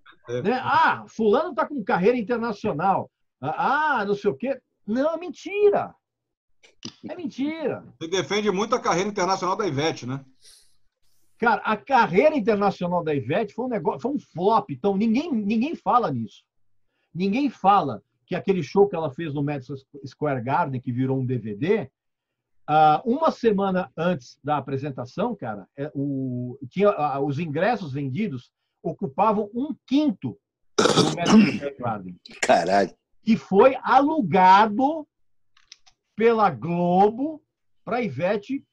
né? Ah, fulano está com carreira internacional. Ah, não sei o quê. Não, é mentira. É mentira. Você defende muito a carreira internacional da Ivete, né? Cara, a carreira internacional da Ivete foi um negócio, foi um flop. Então, ninguém, ninguém fala nisso. Ninguém fala que aquele show que ela fez no Madison Square Garden, que virou um DVD, ah, uma semana antes da apresentação, cara, é, o, tinha, ah, os ingressos vendidos ocupavam um quinto do Madison Square Garden. Caralho. que foi alugado pela Globo para Ivete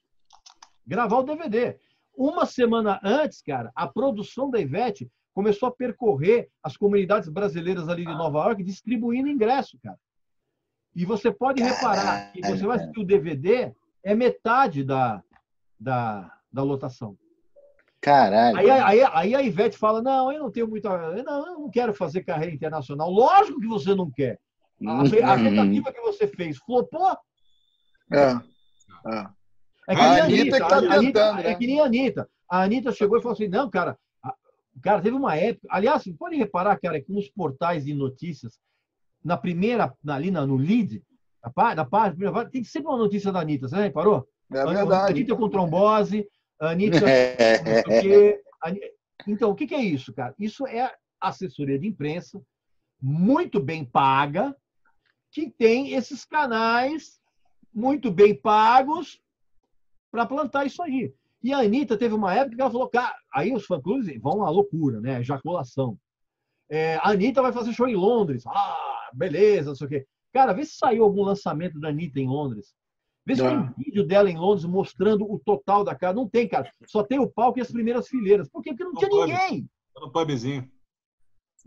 gravar o DVD. Uma semana antes, cara, a produção da Ivete começou a percorrer as comunidades brasileiras ali de Nova York, distribuindo ingresso, cara. E você pode reparar que você vai assistir o DVD, é metade da, da, da lotação. Caralho. Aí, aí, aí a Ivete fala: Não, eu não tenho muita. Não, eu não quero fazer carreira internacional. Lógico que você não quer. A, a tentativa que você fez flopou. É. É. É que A nem a Anitta Anitta. que tá a Anitta- tentando, É né? que nem a Anitta. A Anitta chegou e falou assim: Não, cara. a- Cara, teve uma época. Aliás, você pode reparar, cara, que nos portais de notícias, na primeira, ali na- no lead, na, pá- na página, página, tem sempre uma notícia da Anitta. Você reparou? É A verdade. Anitta com trombose, Anitta É, Então, o que que é isso, cara? Isso é assessoria de imprensa, muito bem paga, que tem esses canais muito bem pagos para plantar isso aí. E a Anitta teve uma época que ela falou, cara, aí os fã-clubes vão à loucura, né? Ejaculação. É, a Anitta vai fazer show em Londres. Ah, beleza, não sei o quê. Cara, vê se saiu algum lançamento da Anitta em Londres. Vê se tem vídeo dela em Londres mostrando o total da casa. Não tem, cara. Só tem o palco e as primeiras fileiras. Por quê? Porque não Não tinha pode. ninguém. Tá no pubzinho.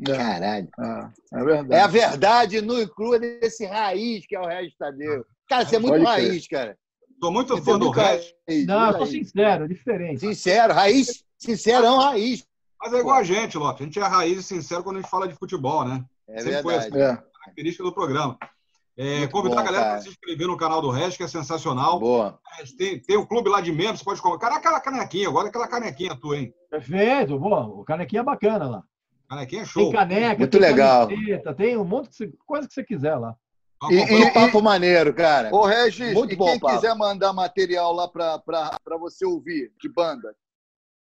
É, Caralho. é, é verdade. É a verdade nua e crua desse raiz que é o Regis Tadeu. Cara, você é muito Pode raiz, cara. Tô muito Você é fã do Regis, raiz, Não, eu tô raiz. sincero, é diferente. Sincero, raiz, sincerão, raiz. mas é igual a gente, Lopes. A gente é raiz e sincero quando a gente fala de futebol, né? É Sempre foi verdade. É. Característica do programa. É, convidar bom, a galera para se inscrever no canal do Regis, que é sensacional. Boa. Tem, tem o clube lá de membros, você pode colocar. Cara, aquela canequinha, agora aquela canequinha tua, hein? Perfeito, bom, o canequinha é bacana lá. Canequinha é Tem show. caneca, Muito tem legal. camiseta, tem um monte de coisa que você quiser lá. E- Um papo maneiro, cara. Ô, Regis, Muito e bom, quem Paulo. quiser mandar material lá para você ouvir, de banda?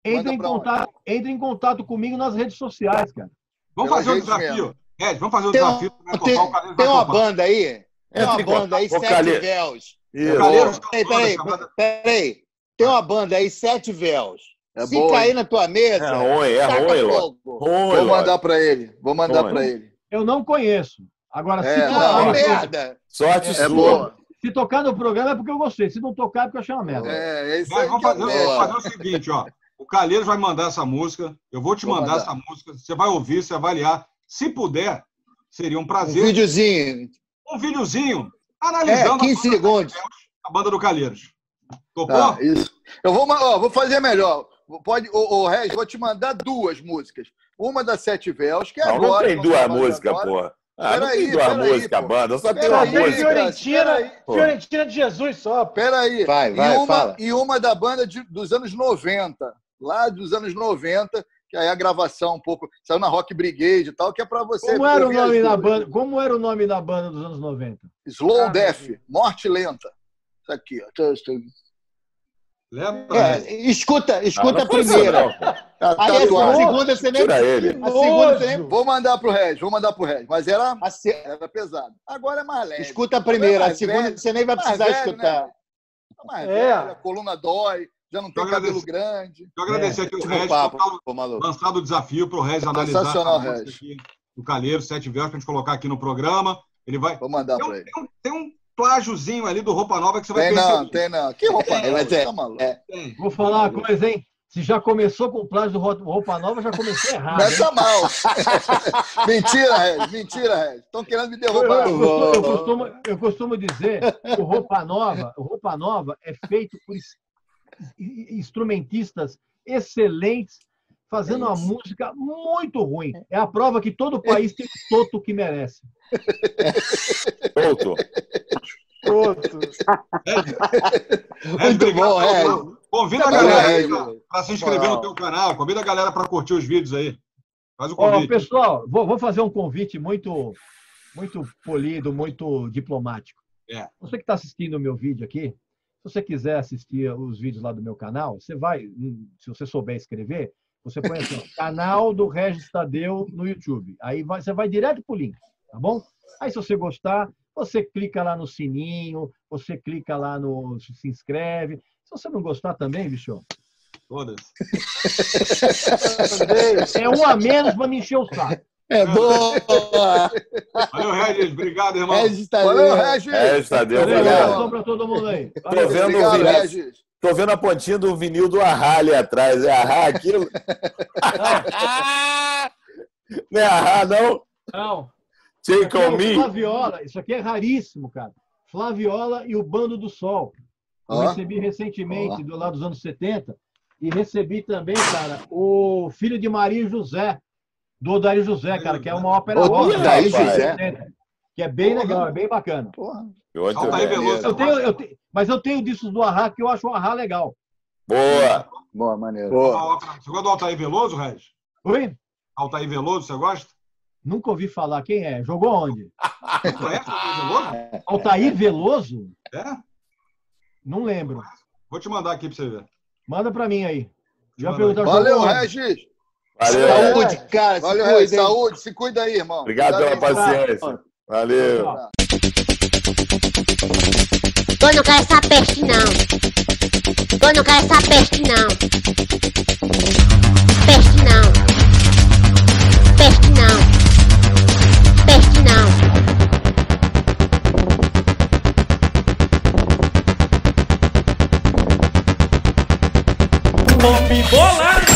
Entre em, onde? contato, entre em contato comigo nas redes sociais, cara. Vamos Pela fazer um desafio. Regis, vamos fazer um Tem um- desafio. Vai Tem, topar, tem uma banda aí. Tem uma banda aí, Sete Véus. Peraí, tem uma banda peraí. Tem uma banda aí, Sete Véus. É Se boa, cair hein? na tua mesa, É ruim, é. Ruim, Vou mandar para ele. Vou mandar para ele. Eu não conheço. Agora, se, É, Não, tocar, não, merda. Sorte É sua. boa. se tocar no programa é porque eu gostei. Se não tocar é porque eu achei uma merda. É, é isso vamos é fazer, o vamos fazer o seguinte, ó. O Calheiros vai mandar essa música. Eu vou te Vou mandar mandar. essa música. Você vai ouvir, você avaliar. Se puder, seria um Um prazer. videozinho. Um videozinho É, analisando 15 segundos. a banda do Calheiros. Topou? Tá, isso. Eu vou, ó, vou fazer melhor. Pode, ô, ô Regis, vou te mandar duas músicas. uma das Sete Véus, que é Não, agora. não tem duas músicas, porra. Ah, não Peraí, tem duas peraí, músicas, pô. banda. Só tem uma tem música. Fiorentina. Fiorentina de Jesus só. Peraí. Vai, e vai, uma, fala. E uma da banda de- dos anos 90, lá dos anos 90, que aí a gravação um pouco. Saiu na Rock Brigade e tal, que é pra você. Como era o nome da duas. banda? Como era o nome da banda dos anos 90? Slow Ah, Death, Morte Lenta. Isso aqui, ó. Lembra? É, escuta, escuta não a primeira. não, tá Aí a segunda você nem. A segunda você nem. Vou mandar pro Regis, vou mandar pro Regis. Mas era, a se- era pesado. Agora é mais leve. Escuta a primeira, a segunda velho, você nem vai precisar velho, escutar. né? Tá mais É. velho, a coluna dói, já não tem Eu cabelo grande. Quero agradecer aqui o Regis papo, lançado o desafio para o Regis analisar Sensacional, Regis. aqui do Calheiro, Sete Versos, para a gente colocar aqui no programa. Ele vai. Vou mandar Tem pra um, ele. tem um- tem um plágiozinho ali do Roupa Nova que você vai Tem perceber. não, tem não. Que roupa É, nova, mas é- tá maluco? é. Vou falar uma coisa, hein? Se já começou com o plágio do Ro- Roupa Nova, já começou errado. hein? Começa mal. mentira, Regis, mentira, Regis. Estão querendo me Eu, derrubar. eu costumo, eu costumo- eu costumo dizer que o Roupa Nova, o Roupa Nova é feito por instrumentistas excelentes, fazendo uma música muito ruim. É a prova que todo país tem o toto que merece. Outro. Muito obrigado bom, papo. Convida a galera para se inscrever no teu canal. Convida a galera para curtir os vídeos aí. Faz o Ó, convite. pessoal, vou, vou fazer um convite muito, muito polido, muito diplomático. É. Você que está assistindo o meu vídeo aqui, se você quiser assistir os vídeos lá do meu canal, você vai, hum, se você souber escrever, você põe assim, ó, canal do Regis Tadeu no YouTube. Aí vai- você vai direto pro link, tá bom? Aí se você gostar, você clica lá no sininho, você clica lá no se inscreve. Se você não gostar também, bicho, Todas. é um a menos para me encher o saco. É boa! Valeu, Regis. Obrigado, irmão. Regis tá Valeu. Regis. É, Tadeu, Valeu, valeu. abração para todo mundo aí. Tô Valeu. vendo o Obrigado, vinil. Regis. Tô vendo a pontinha do vinil do Arra ali atrás. É Arra aquilo? não é Arra, não? Não. Take on me. Flaviola, isso aqui é raríssimo, cara. Flaviola e o Bando do Sol. Eu Ó. recebi recentemente, do lado dos anos 70, e recebi também, cara, o Filho de Maria José, do Odair José, cara, que é uma ópera Odair rock. anos José? 70, Que é bem legal, é bem bacana. Porra. Bem. Veloso. Eu tenho, eu tenho- mas eu tenho discos do Arra que eu acho o Arra legal. Boa. Boa, maneiro. Boa. Você gosta do Altair Veloso, Regis? Oi? Altair Veloso, você gosta? Nunca ouvi falar. Quem é? Jogou onde? O Altair Veloso? É? Não lembro. Vou te mandar aqui pra você ver. Manda pra mim aí. Já Manda. perguntaram Valeu? Regis. Valeu. Saúde, cara. se Valeu, Regis. Saúde. Se cuida aí, irmão. Obrigado pela paciência. Valeu. Eu não quero essa peste, não. Eu não quero essa peste, não. Peste, não. Peste, não. Tô bolar.